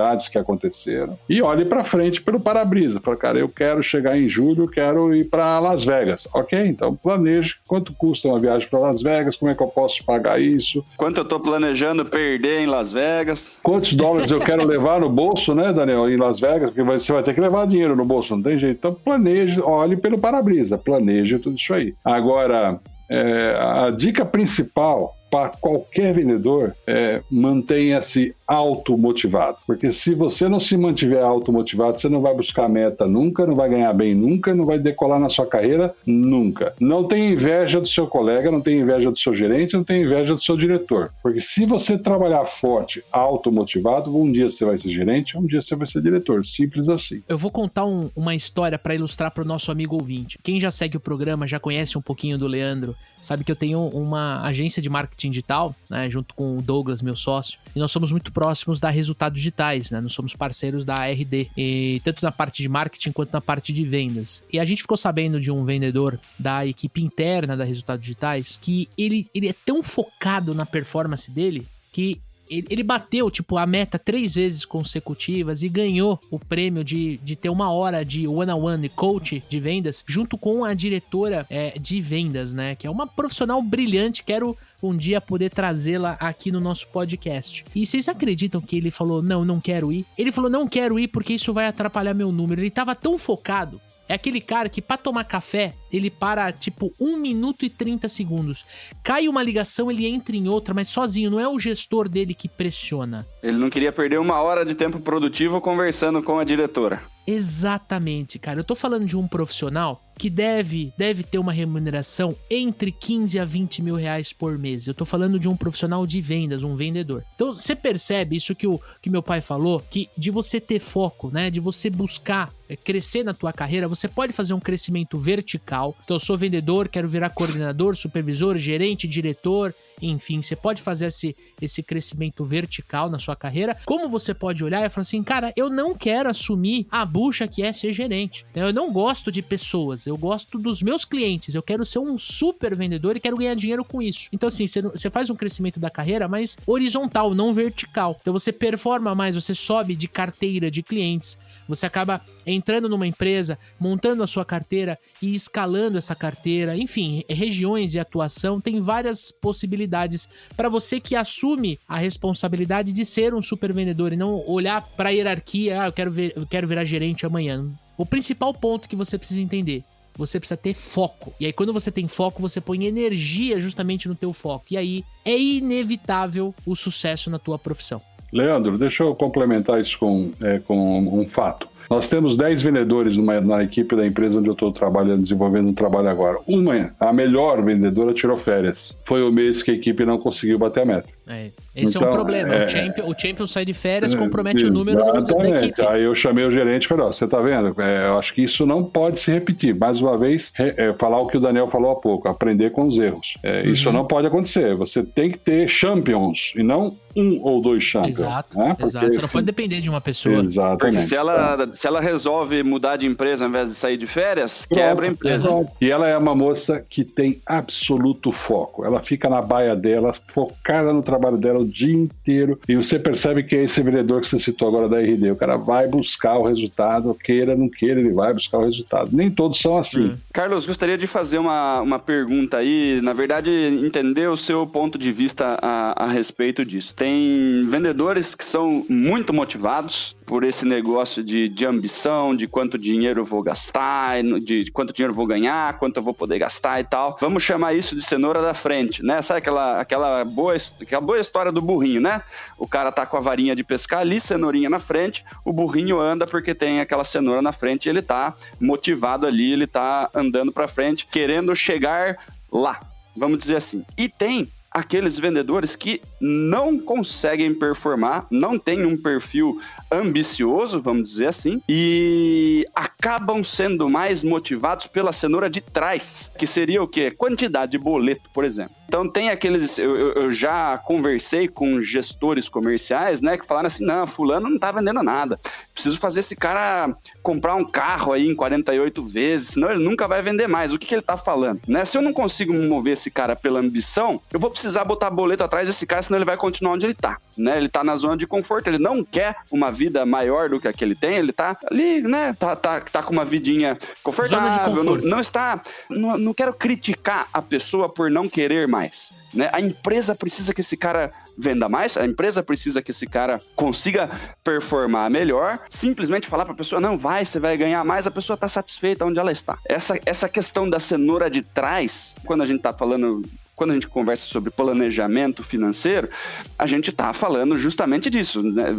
sazonalidades que aconteceram. E olhe para frente pelo para-brisa, fala, cara, eu quero chegar em julho, quero ir para Las Vegas. Ok, então planeje quanto custa uma viagem para Las Vegas, como é que eu posso pagar isso. Quanto eu estou planejando perder em Las Vegas. Quantos dólares dólares eu quero levar no bolso, né, Daniel, em Las Vegas, porque você vai ter que levar dinheiro no bolso, não tem jeito. Então planeje, olhe pelo para-brisa, planeje tudo isso aí. Agora, é, a dica principal para qualquer vendedor, é, mantenha-se automotivado. Porque se você não se mantiver automotivado, você não vai buscar meta nunca, não vai ganhar bem nunca, não vai decolar na sua carreira nunca. Não tem inveja do seu colega, não tem inveja do seu gerente, não tem inveja do seu diretor. Porque se você trabalhar forte, automotivado, um dia você vai ser gerente, um dia você vai ser diretor. Simples assim. Eu vou contar um, uma história para ilustrar para o nosso amigo ouvinte. Quem já segue o programa já conhece um pouquinho do Leandro sabe que eu tenho uma agência de marketing digital, né, junto com o Douglas, meu sócio, e nós somos muito próximos da Resultados Digitais, né? Nós somos parceiros da RD, e tanto na parte de marketing quanto na parte de vendas. E a gente ficou sabendo de um vendedor da equipe interna da Resultados Digitais que ele, ele é tão focado na performance dele que ele bateu, tipo, a meta três vezes consecutivas e ganhou o prêmio de, de ter uma hora de one-on-one coach de vendas junto com a diretora é, de vendas, né? Que é uma profissional brilhante. Quero um dia poder trazê-la aqui no nosso podcast. E vocês acreditam que ele falou: não, não quero ir? Ele falou: não quero ir porque isso vai atrapalhar meu número. Ele tava tão focado é aquele cara que para tomar café, ele para tipo 1 minuto e 30 segundos. Cai uma ligação, ele entra em outra, mas sozinho, não é o gestor dele que pressiona. Ele não queria perder uma hora de tempo produtivo conversando com a diretora. Exatamente, cara. Eu tô falando de um profissional que deve, deve ter uma remuneração entre 15 a 20 mil reais por mês. Eu tô falando de um profissional de vendas, um vendedor. Então você percebe isso que, o, que meu pai falou, que de você ter foco, né? De você buscar crescer na tua carreira, você pode fazer um crescimento vertical. Então eu sou vendedor, quero virar coordenador, supervisor, gerente, diretor, enfim, você pode fazer esse, esse crescimento vertical na sua carreira. Como você pode olhar e falar assim, cara, eu não quero assumir a bucha que é ser gerente. Eu não gosto de pessoas, eu gosto dos meus clientes. Eu quero ser um super vendedor e quero ganhar dinheiro com isso. Então, assim, você faz um crescimento da carreira, mas horizontal, não vertical. Então, você performa mais, você sobe de carteira de clientes, você acaba entrando numa empresa, montando a sua carteira e escalando essa carteira. Enfim, regiões de atuação tem várias possibilidades para você que assume a responsabilidade de ser um super vendedor e não olhar para a hierarquia, ah, eu quero ver, eu quero virar gerente amanhã. O principal ponto que você precisa entender, você precisa ter foco. E aí quando você tem foco, você põe energia justamente no teu foco. E aí é inevitável o sucesso na tua profissão. Leandro, deixa eu complementar isso com, é, com um fato. Nós temos 10 vendedores numa, na equipe da empresa onde eu estou trabalhando, desenvolvendo um trabalho agora. Uma, a melhor vendedora, tirou férias. Foi o mês que a equipe não conseguiu bater a meta. É. Esse então, é um problema. É, o, champion, o champion sai de férias, compromete é, o número da equipe. Aí eu chamei o gerente e falei: Ó, você tá vendo? É, eu acho que isso não pode se repetir. Mais uma vez, é, falar o que o Daniel falou há pouco: aprender com os erros. É, uhum. Isso não pode acontecer. Você tem que ter champions e não um ou dois champions. Exato. Né? exato. Você não pode depender de uma pessoa. Exatamente. Porque se ela, se ela resolve mudar de empresa ao invés de sair de férias, Pronto, quebra a empresa. Exato. E ela é uma moça que tem absoluto foco. Ela fica na baia dela, focada no trabalho dela o dia inteiro. E você percebe que é esse vendedor que você citou agora da RD. O cara vai buscar o resultado, queira, não queira, ele vai buscar o resultado. Nem todos são assim. Hum. Carlos, gostaria de fazer uma, uma pergunta aí. Na verdade, entender o seu ponto de vista a, a respeito disso. Tem vendedores que são muito motivados por esse negócio de, de ambição, de quanto dinheiro eu vou gastar, de, de quanto dinheiro eu vou ganhar, quanto eu vou poder gastar e tal. Vamos chamar isso de cenoura da frente, né? Sabe aquela, aquela, boa, aquela boa história do burrinho, né? O cara tá com a varinha de pescar ali, cenourinha na frente, o burrinho anda porque tem aquela cenoura na frente, ele tá motivado ali, ele tá andando para frente, querendo chegar lá, vamos dizer assim. E tem aqueles vendedores que não conseguem performar, não têm um perfil ambicioso, vamos dizer assim, e acabam sendo mais motivados pela cenoura de trás, que seria o quê? Quantidade de boleto, por exemplo. Então tem aqueles. Eu, eu, já conversei com gestores comerciais, né, que falaram assim: não, fulano não tá vendendo nada. Preciso fazer esse cara comprar um carro aí em 48 vezes, senão ele nunca vai vender mais. O que, que ele tá falando? Né? Se eu não consigo mover esse cara pela ambição, eu vou precisar botar boleto atrás desse cara, senão ele vai continuar onde ele tá. Né? Ele tá na zona de conforto, ele não quer uma vida maior do que a que ele tem, ele tá ali, né? Tá, tá, tá com uma vidinha confortável, não, não, está. Não, não quero criticar a pessoa por não querer mais. Né? A empresa precisa que esse cara venda mais, a empresa precisa que esse cara consiga performar melhor. Simplesmente falar para a pessoa, não, vai, você vai ganhar mais, a pessoa está satisfeita onde ela está. Essa, essa questão da cenoura de trás, quando a gente está falando quando a gente conversa sobre planejamento financeiro, a gente está falando justamente disso. Né?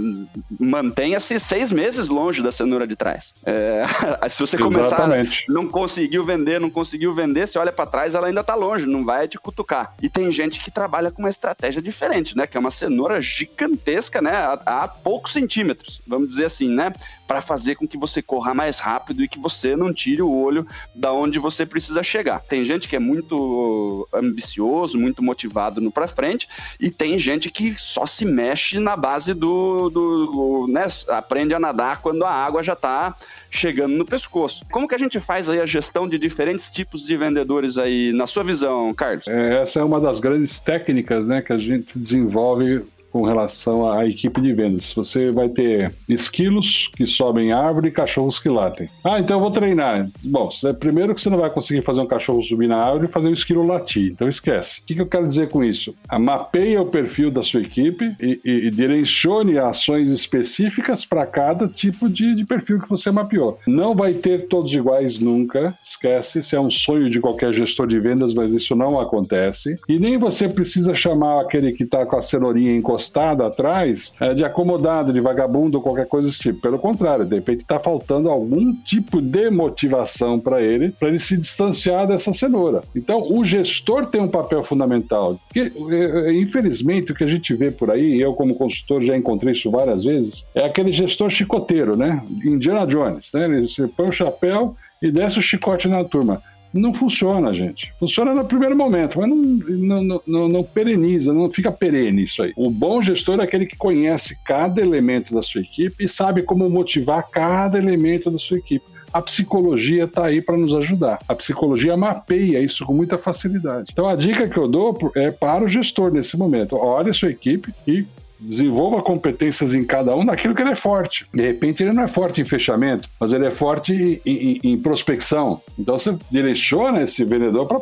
Mantenha-se seis meses longe da cenoura de trás. É, se você começar, Exatamente. não conseguiu vender, não conseguiu vender, você olha para trás, ela ainda está longe, não vai te cutucar. E tem gente que trabalha com uma estratégia diferente, né? Que é uma cenoura gigantesca, né? A, a poucos centímetros, vamos dizer assim, né? Para fazer com que você corra mais rápido e que você não tire o olho da onde você precisa chegar. Tem gente que é muito ambicioso, muito motivado no para frente, e tem gente que só se mexe na base do, do né, aprende a nadar quando a água já está chegando no pescoço. Como que a gente faz aí a gestão de diferentes tipos de vendedores aí, na sua visão, Carlos? É, essa é uma das grandes técnicas né, que a gente desenvolve com relação à equipe de vendas. Você vai ter esquilos que sobem árvore e cachorros que latem. Ah, então eu vou treinar. Bom, primeiro que você não vai conseguir fazer um cachorro subir na árvore e fazer um esquilo latir. Então esquece. O que, eu quero dizer com isso? A mapeia o perfil da sua equipe e, e, e direcione ações específicas para cada tipo de, de perfil que você mapeou. Não vai ter todos iguais nunca. Esquece. Isso é um sonho de qualquer gestor de vendas, mas isso não acontece. E nem você precisa chamar aquele que está com a cenourinha encostada encostado atrás é, de acomodado, de vagabundo qualquer coisa desse tipo. Pelo contrário, de repente está faltando algum tipo de motivação para ele, para ele se distanciar dessa cenoura. Então, o gestor tem um papel fundamental. Porque, é, é, infelizmente, o que a gente vê por aí, eu como consultor já encontrei isso várias vezes, é aquele gestor chicoteiro, né? Indiana Jones, né? Ele põe o chapéu e desce o chicote na turma não funciona, gente. Funciona no primeiro momento, mas não, não, não, não, pereniza, não fica perene isso aí. O bom gestor é aquele que conhece cada elemento da sua equipe e sabe como motivar cada elemento da sua equipe. A psicologia está aí para nos ajudar. A psicologia mapeia isso com muita facilidade. Então a dica que eu dou é para o gestor nesse momento. Olhe a sua equipe e desenvolva competências em cada um naquilo que ele é forte. De repente, ele não é forte em fechamento, mas ele é forte em, em, em prospecção. Então, você direciona esse vendedor para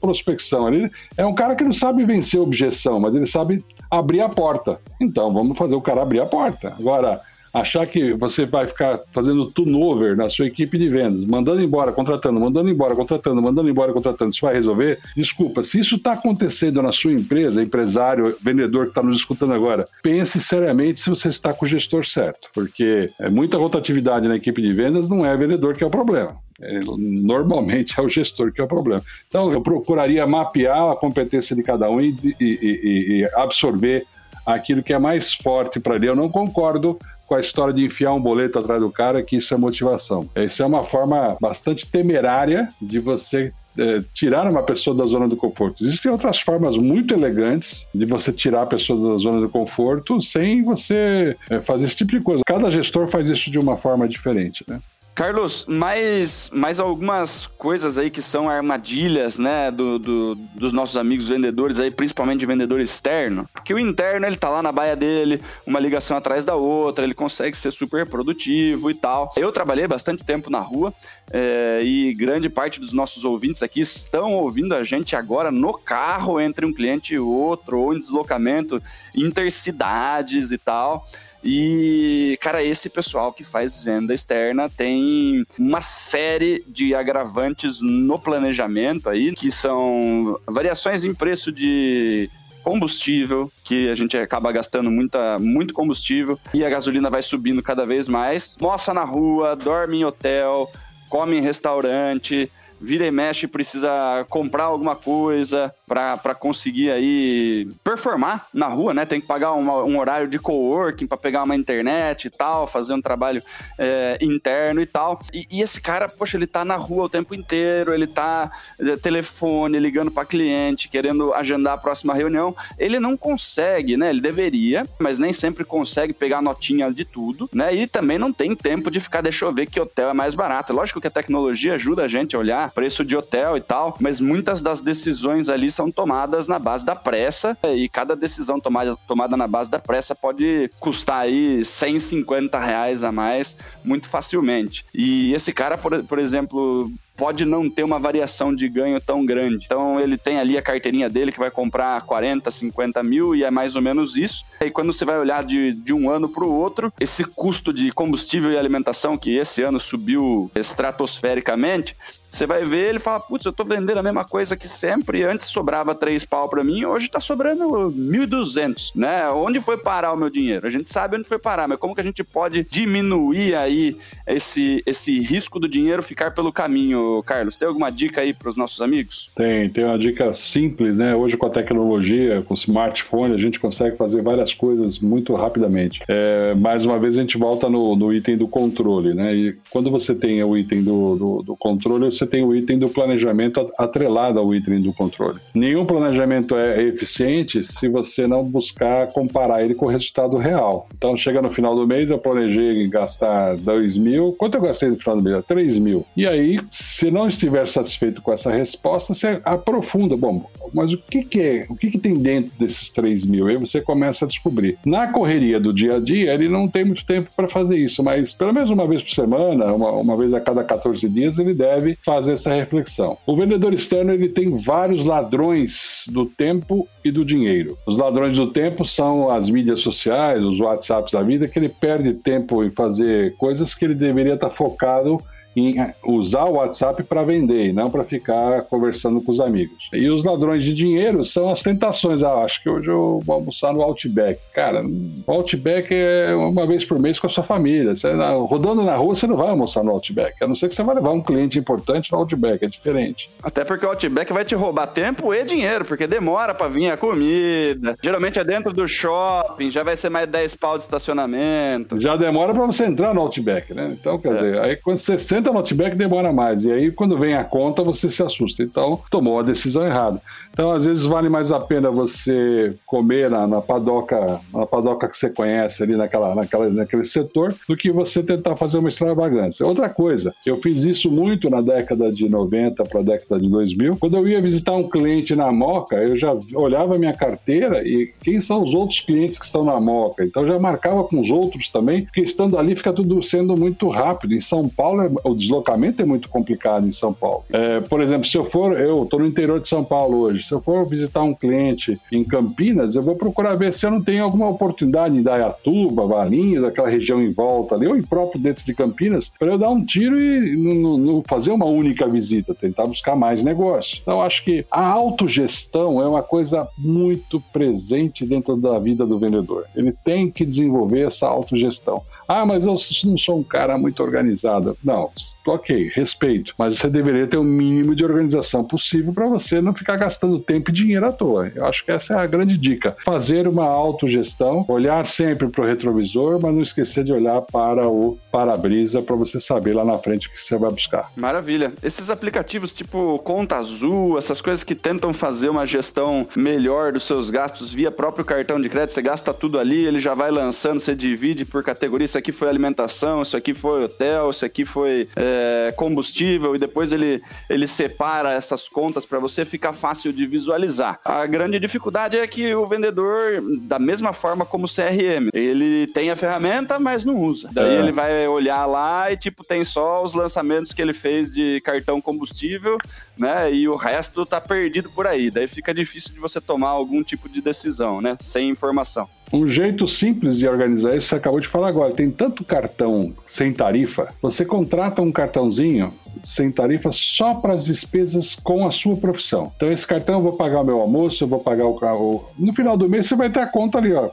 prospecção. Ele é um cara que não sabe vencer objeção, mas ele sabe abrir a porta. Então, vamos fazer o cara abrir a porta. Agora, achar que você vai ficar fazendo turnover na sua equipe de vendas, mandando embora, contratando, mandando embora, contratando, mandando embora, contratando, isso vai resolver? Desculpa, se isso está acontecendo na sua empresa, empresário, vendedor que está nos escutando agora, pense seriamente se você está com o gestor certo, porque é muita rotatividade na equipe de vendas não é vendedor que é o problema. É, normalmente é o gestor que é o problema. Então, eu procuraria mapear a competência de cada um e, e, e, e absorver aquilo que é mais forte para ele. Eu não concordo com a história de enfiar um boleto atrás do cara, que isso é motivação. Isso é uma forma bastante temerária de você é, tirar uma pessoa da zona do conforto. Existem outras formas muito elegantes de você tirar a pessoa da zona do conforto sem você é, fazer esse tipo de coisa. Cada gestor faz isso de uma forma diferente, né? Carlos, mais, mais algumas coisas aí que são armadilhas, né, do, do, dos nossos amigos vendedores aí, principalmente de vendedor externo. Porque o interno, ele tá lá na baia dele, uma ligação atrás da outra, ele consegue ser super produtivo e tal. Eu trabalhei bastante tempo na rua é, e grande parte dos nossos ouvintes aqui estão ouvindo a gente agora no carro entre um cliente e outro, ou em deslocamento intercidades e tal. E, cara, esse pessoal que faz venda externa tem uma série de agravantes no planejamento aí, que são variações em preço de combustível, que a gente acaba gastando muita, muito combustível e a gasolina vai subindo cada vez mais. Moça na rua, dorme em hotel, come em restaurante, vira e mexe precisa comprar alguma coisa para conseguir aí performar na rua, né? Tem que pagar uma, um horário de coworking para pegar uma internet e tal, fazer um trabalho é, interno e tal. E, e, esse cara, poxa, ele tá na rua o tempo inteiro, ele tá é, telefone, ligando para cliente, querendo agendar a próxima reunião. Ele não consegue, né? Ele deveria, mas nem sempre consegue pegar notinha de tudo, né? E também não tem tempo de ficar, deixa eu ver que hotel é mais barato. Lógico que a tecnologia ajuda a gente a olhar preço de hotel e tal, mas muitas das decisões ali são tomadas na base da pressa e cada decisão tomada, tomada na base da pressa pode custar aí 150 reais a mais muito facilmente. E esse cara, por, por exemplo, pode não ter uma variação de ganho tão grande. Então ele tem ali a carteirinha dele que vai comprar 40, 50 mil e é mais ou menos isso. E quando você vai olhar de, de um ano para o outro, esse custo de combustível e alimentação que esse ano subiu estratosfericamente, Você vai ver, ele fala, putz, eu tô vendendo a mesma coisa que sempre, antes sobrava três pau para mim, hoje tá sobrando 1.200, né? Onde foi parar o meu dinheiro? A gente sabe onde foi parar, mas como que a gente pode diminuir aí esse, esse risco do dinheiro ficar pelo caminho, Carlos? Tem alguma dica aí para os nossos amigos? Tem, tem uma dica simples, né? Hoje com a tecnologia, com o smartphone, a gente consegue fazer várias coisas muito rapidamente. É, mais uma vez a gente volta no, no, item do controle, né? E quando você tem o item do, do, do controle, você tem o item do planejamento atrelado ao item do controle. Nenhum planejamento é eficiente se você não buscar comparar ele com o resultado real. Então, chega no final do mês, eu planejei gastar 2 mil. Quanto eu gastei no final do mês? 3 mil. E aí, se não estiver satisfeito com essa resposta, você aprofunda. Bom, mas o que, que é? O que, que tem dentro desses 3 mil? Aí você começa a descobrir. Na correria do dia a dia, ele não tem muito tempo para fazer isso, mas pelo menos uma vez por semana, uma, uma vez a cada 14 dias, ele deve fazer essa reflexão. O vendedor externo ele tem vários ladrões do tempo e do dinheiro. Os ladrões do tempo são as mídias sociais, os WhatsApps da vida, que ele perde tempo em fazer coisas que ele deveria estar focado em usar o WhatsApp para vender e não para ficar conversando com os amigos. E os ladrões de dinheiro são as tentações. Ah, acho que hoje eu vou almoçar no Outback. Cara, Outback é uma vez por mês com a sua família. Você, rodando na rua, você não vai almoçar no Outback. A não ser que você vai levar um cliente importante no Outback, é diferente. Até porque o Outback vai te roubar tempo e dinheiro, porque demora para vir a comida. Geralmente é dentro do shopping, já vai ser mais 10 pau de estacionamento. Já demora para você entrar no Outback, né? Então, quer é. dizer, aí quando você senta no Outback demora mais. E aí, quando vem a conta, você se assusta. Então, tomou a decisão errada. Então, às vezes, vale mais a pena você comer na, na padoca, na padoca que você conhece ali naquela, naquela, naquele setor, do que você tentar fazer uma extravagância. Outra coisa, eu fiz isso muito na década de 90 para a década de 2000. Quando eu ia visitar um cliente na Moca, eu já olhava minha carteira e quem são os outros clientes que estão na Moca. Então, já marcava com os outros também, porque estando ali fica tudo sendo muito rápido. Em São Paulo, é, o deslocamento é muito complicado em São Paulo. É, por exemplo, se eu for, eu estou no interior de São Paulo hoje, se eu for visitar um cliente em Campinas, eu vou procurar ver se eu não tenho alguma oportunidade em Dayatuba, Valinhos, aquela região em volta ali, ou em próprio dentro de Campinas, para eu dar um tiro e não fazer uma única visita, tentar buscar mais negócio. Então, acho que a autogestão é uma coisa muito presente dentro da vida do vendedor. Ele tem que desenvolver essa autogestão. Ah, mas eu não sou um cara muito organizado. Não, ok, respeito, mas você deveria ter o mínimo de organização possível para você não ficar gastando tempo e dinheiro à toa. Eu acho que essa é a grande dica. Fazer uma autogestão, olhar sempre para o retrovisor, mas não esquecer de olhar para o para-brisa para você saber lá na frente o que você vai buscar. Maravilha. Esses aplicativos tipo Conta Azul, essas coisas que tentam fazer uma gestão melhor dos seus gastos via próprio cartão de crédito, você gasta tudo ali, ele já vai lançando, você divide por categoria, isso aqui foi alimentação, isso aqui foi hotel, isso aqui foi é, combustível, e depois ele, ele separa essas contas para você ficar fácil de visualizar. A grande dificuldade é que o vendedor, da mesma forma como o CRM, ele tem a ferramenta, mas não usa. Daí é. ele vai olhar lá e, tipo, tem só os lançamentos que ele fez de cartão combustível, né? E o resto tá perdido por aí. Daí fica difícil de você tomar algum tipo de decisão, né? Sem informação. Um jeito simples de organizar isso, você acabou de falar agora, tem tanto cartão sem tarifa, você contrata um cartãozinho sem tarifa só para as despesas com a sua profissão. Então, esse cartão eu vou pagar o meu almoço, eu vou pagar o carro. No final do mês, você vai ter a conta ali, ó.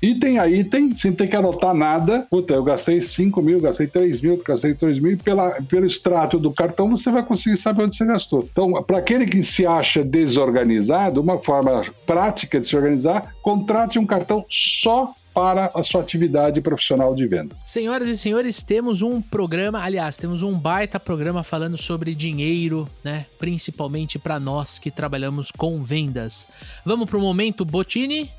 Item a item, sem ter que anotar nada. Puta, eu gastei 5 mil, gastei 3 mil, gastei 3 mil. Pela, pelo extrato do cartão, você vai conseguir saber onde você gastou. Então, para aquele que se acha desorganizado, uma forma prática de se organizar, contrate um cartão só para a sua atividade profissional de venda. Senhoras e senhores, temos um programa, aliás, temos um baita programa falando sobre dinheiro, né? Principalmente para nós que trabalhamos com vendas. Vamos para o momento Botini?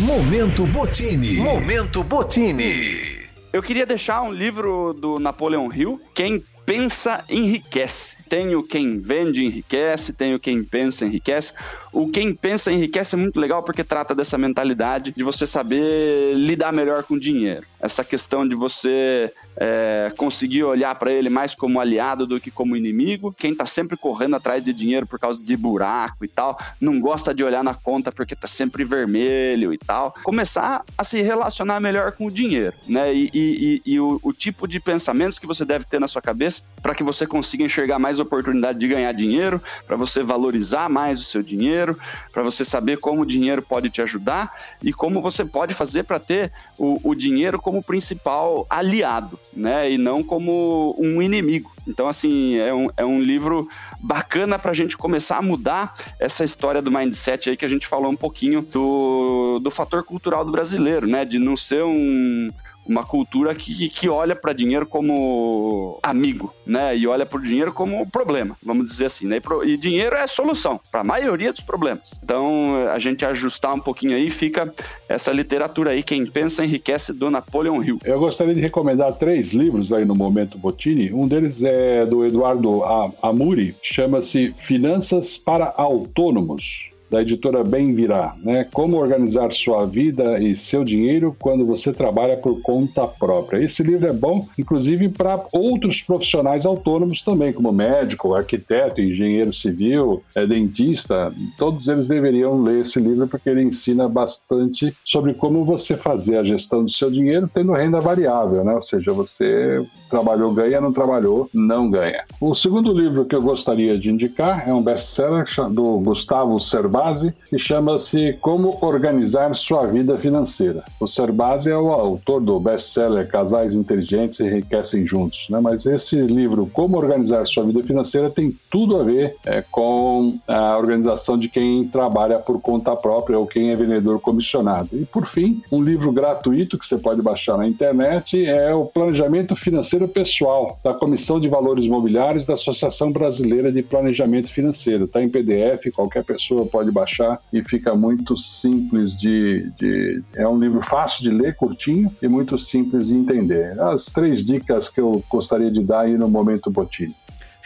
Momento Botini. Momento Botini. Eu queria deixar um livro do Napoleão Hill, Quem pensa enriquece. Tenho quem vende enriquece, tenho quem pensa enriquece. O quem pensa enriquece é muito legal porque trata dessa mentalidade de você saber lidar melhor com dinheiro. essa questão de você é, conseguir olhar para ele mais como aliado do que como inimigo. Quem está sempre correndo atrás de dinheiro por causa de buraco e tal, não gosta de olhar na conta porque está sempre vermelho e tal. Começar a se relacionar melhor com o dinheiro, né? E, e, e, e o, o, tipo de pensamentos que você deve ter na sua cabeça para que você consiga enxergar mais oportunidade de ganhar dinheiro, para você valorizar mais o seu dinheiro, para você saber como o dinheiro pode te ajudar e como você pode fazer para ter o, o dinheiro como principal aliado né? E não como um inimigo. Então, assim, é um, é um livro bacana para a gente começar a mudar essa história do mindset aí que a gente falou um pouquinho do, do fator cultural do brasileiro, né? De não ser um, uma cultura que, que olha para dinheiro como amigo, né? E olha para o dinheiro como problema, vamos dizer assim, né? E dinheiro é solução para a maioria dos problemas. Então, a gente ajustar um pouquinho aí, fica essa literatura aí, Quem Pensa Enriquece, do Napoleon Hill. Eu gostaria de recomendar três livros aí no Momento Botini. Um deles é do Eduardo Amuri, chama-se Finanças para Autônomos da editora Bem Virá, né? Como organizar sua vida e seu dinheiro quando você trabalha por conta própria. Esse livro é bom, inclusive para outros profissionais autônomos também, como médico, arquiteto, engenheiro civil, é, dentista. Todos eles deveriam ler esse livro porque ele ensina bastante sobre como você fazer a gestão do seu dinheiro tendo renda variável, né? Ou seja, você trabalhou ganha, não trabalhou não ganha. O segundo livro que eu gostaria de indicar é um best-seller do Gustavo Cervantes Serbasi e chama-se Como Organizar Sua Vida Financeira. O Serbasi é o autor do best-seller Casais Inteligentes Enriquecem Juntos, né? mas esse livro, Como Organizar Sua Vida Financeira, tem tudo a ver é, com a organização de quem trabalha por conta própria ou quem é vendedor comissionado. E, por fim, um livro gratuito que você pode baixar na internet é o Planejamento Financeiro Pessoal, da Comissão de Valores Imobiliários da Associação Brasileira de Planejamento Financeiro. Está em PDF, qualquer pessoa pode pode baixar e fica muito simples de, de, É um livro fácil de ler, curtinho e muito simples de entender. As três dicas que eu gostaria de dar aí no Momento Botini.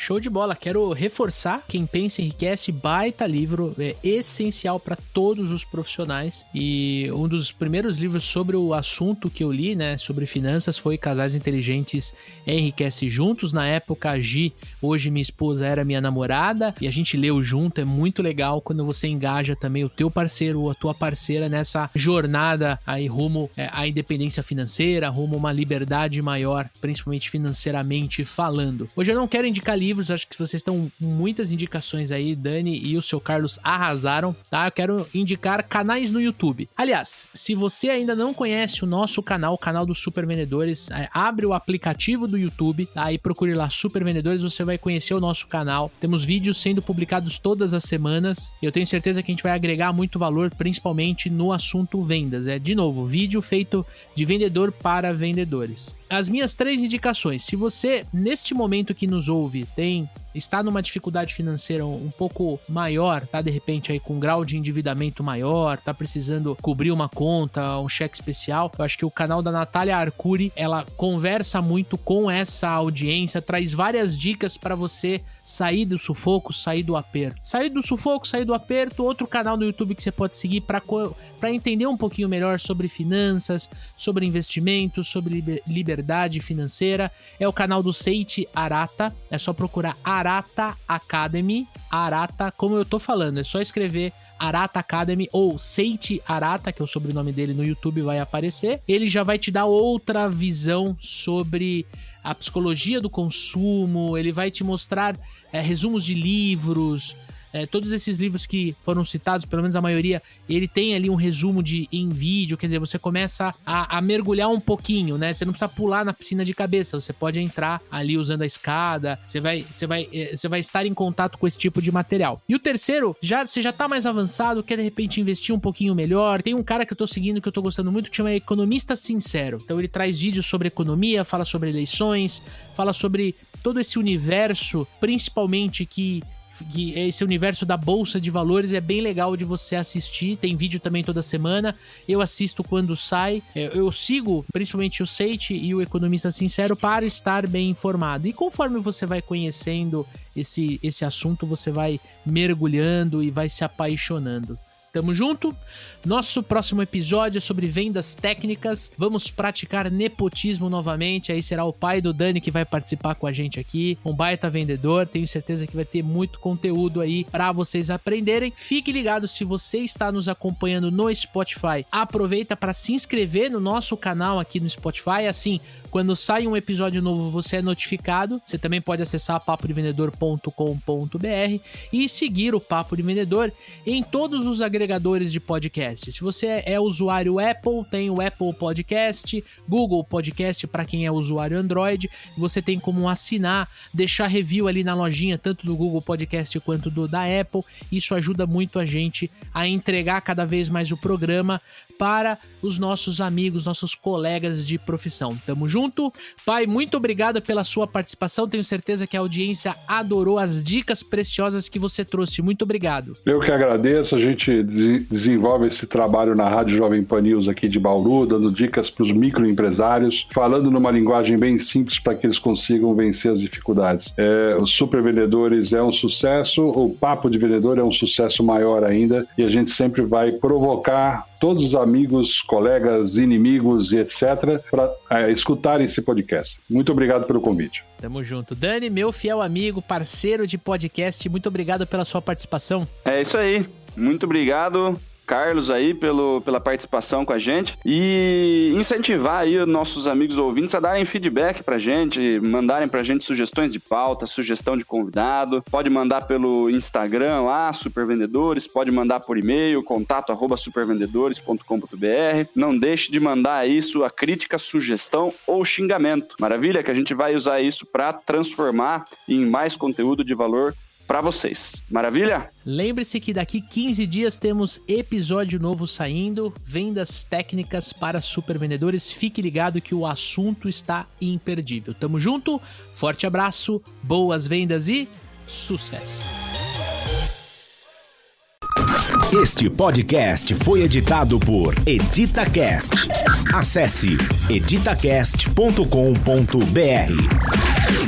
Show de bola. Quero reforçar quem pensa enriquece, baita livro, é essencial para todos os profissionais. E um dos primeiros livros sobre o assunto que eu li, né, sobre finanças, foi Casais Inteligentes Enriquece Juntos. Na época, a Gi, hoje minha esposa, era minha namorada e a gente leu junto. É muito legal quando você engaja também o teu parceiro ou a tua parceira nessa jornada aí rumo é, à independência financeira, rumo a uma liberdade maior, principalmente financeiramente falando. Hoje eu não quero indicar livros livros. Acho que vocês estão muitas indicações aí. Dani e o seu Carlos arrasaram, tá? Eu quero indicar canais no YouTube. Aliás, se você ainda não conhece o nosso canal, o canal dos Super Vendedores, é, abre o aplicativo do YouTube, tá? E procure lá Super Vendedores, você vai conhecer o nosso canal. Temos vídeos sendo publicados todas as semanas. E eu tenho certeza que a gente vai agregar muito valor, principalmente no assunto vendas. É, de novo, vídeo feito de vendedor para vendedores as minhas três indicações. Se você, neste momento que nos ouve, tem está numa dificuldade financeira um pouco maior, tá de repente aí com um grau de endividamento maior, tá precisando cobrir uma conta, um cheque especial, eu acho que o canal da Natália Arcuri, ela conversa muito com essa audiência, traz várias dicas para você sair do sufoco, sair do aperto. Sair do sufoco, sair do aperto, outro canal no YouTube que você pode seguir para entender um pouquinho melhor sobre finanças, sobre investimentos, sobre liberdade financeira, é o canal do Seiti Arata, é só procurar Arata Academy, Arata, como eu tô falando, é só escrever Arata Academy ou Seiti Arata, que é o sobrenome dele no YouTube vai aparecer. Ele já vai te dar outra visão sobre a psicologia do consumo, ele vai te mostrar é, resumos de livros, é, todos esses livros que foram citados, pelo menos a maioria, ele tem ali um resumo de em vídeo, quer dizer, você começa a, a, mergulhar um pouquinho, né? Você não precisa pular na piscina de cabeça, você pode entrar ali usando a escada, você vai, você vai, é, você vai estar em contato com esse tipo de material. E o terceiro, já você já tá mais avançado, quer de repente investir um pouquinho melhor. Tem um cara que eu tô seguindo que eu tô gostando muito que chama Economista Sincero. Então ele traz vídeos sobre economia, fala sobre eleições, fala sobre todo esse universo, principalmente que que esse universo da bolsa de valores é bem legal de você assistir. Tem vídeo também toda semana. Eu assisto quando sai. É, eu sigo principalmente o Seite e o Economista Sincero para estar bem informado. E conforme você vai conhecendo esse, esse assunto, você vai mergulhando e vai se apaixonando. Tamo junto. Nosso próximo episódio é sobre vendas técnicas. Vamos praticar nepotismo novamente. Aí será o pai do Dani que vai participar com a gente aqui. Um baita vendedor. Tenho certeza que vai ter muito conteúdo aí para vocês aprenderem. Fique ligado se você está nos acompanhando no Spotify. Aproveita para se inscrever no nosso canal aqui no Spotify. Assim, quando sai um episódio novo, você é notificado. Você também pode acessar papodevendedor.com.br e seguir o Papo de Vendedor em todos os agregadores de podcast. Se você é usuário Apple, tem o Apple Podcast, Google Podcast para quem é usuário Android. Você tem como assinar, deixar review ali na lojinha, tanto do Google Podcast quanto do da Apple. Isso ajuda muito a gente a entregar cada vez mais o programa para os nossos amigos, nossos colegas de profissão. Tamo junto. Pai, muito obrigado pela sua participação. Tenho certeza que a audiência adorou as dicas preciosas que você trouxe. Muito obrigado. Eu que agradeço. A gente desenvolve esse trabalho na Rádio Jovem Pan News aqui de Bauru, dando dicas para os microempresários, falando numa linguagem bem simples para que eles consigam vencer as dificuldades. É, os Super Vendedores é um sucesso, o Papo de Vendedor é um sucesso maior ainda e a gente sempre vai provocar todos os amigos, colegas, inimigos e etc., para é, escutarem esse podcast. Muito obrigado pelo convite. Tamo junto. Dani, meu fiel amigo, parceiro de podcast, muito obrigado pela sua participação. É isso aí. Muito obrigado. Carlos aí pelo, pela participação com a gente e incentivar aí os nossos amigos ouvintes a darem feedback pra gente, mandarem pra gente sugestões de pauta, sugestão de convidado. Pode mandar pelo Instagram lá, Supervendedores, pode mandar por e-mail, contato arroba supervendedores.com.br. Não deixe de mandar aí sua crítica, sugestão ou xingamento. Maravilha? Que a gente vai usar isso para transformar em mais conteúdo de valor para vocês. Maravilha? Lembre-se que daqui 15 dias temos episódio novo saindo, vendas técnicas para supervendedores. Fique ligado que o assunto está imperdível. Tamo junto, forte abraço, boas vendas e sucesso. Este podcast foi editado por EditaCast. Acesse editacast.com.br.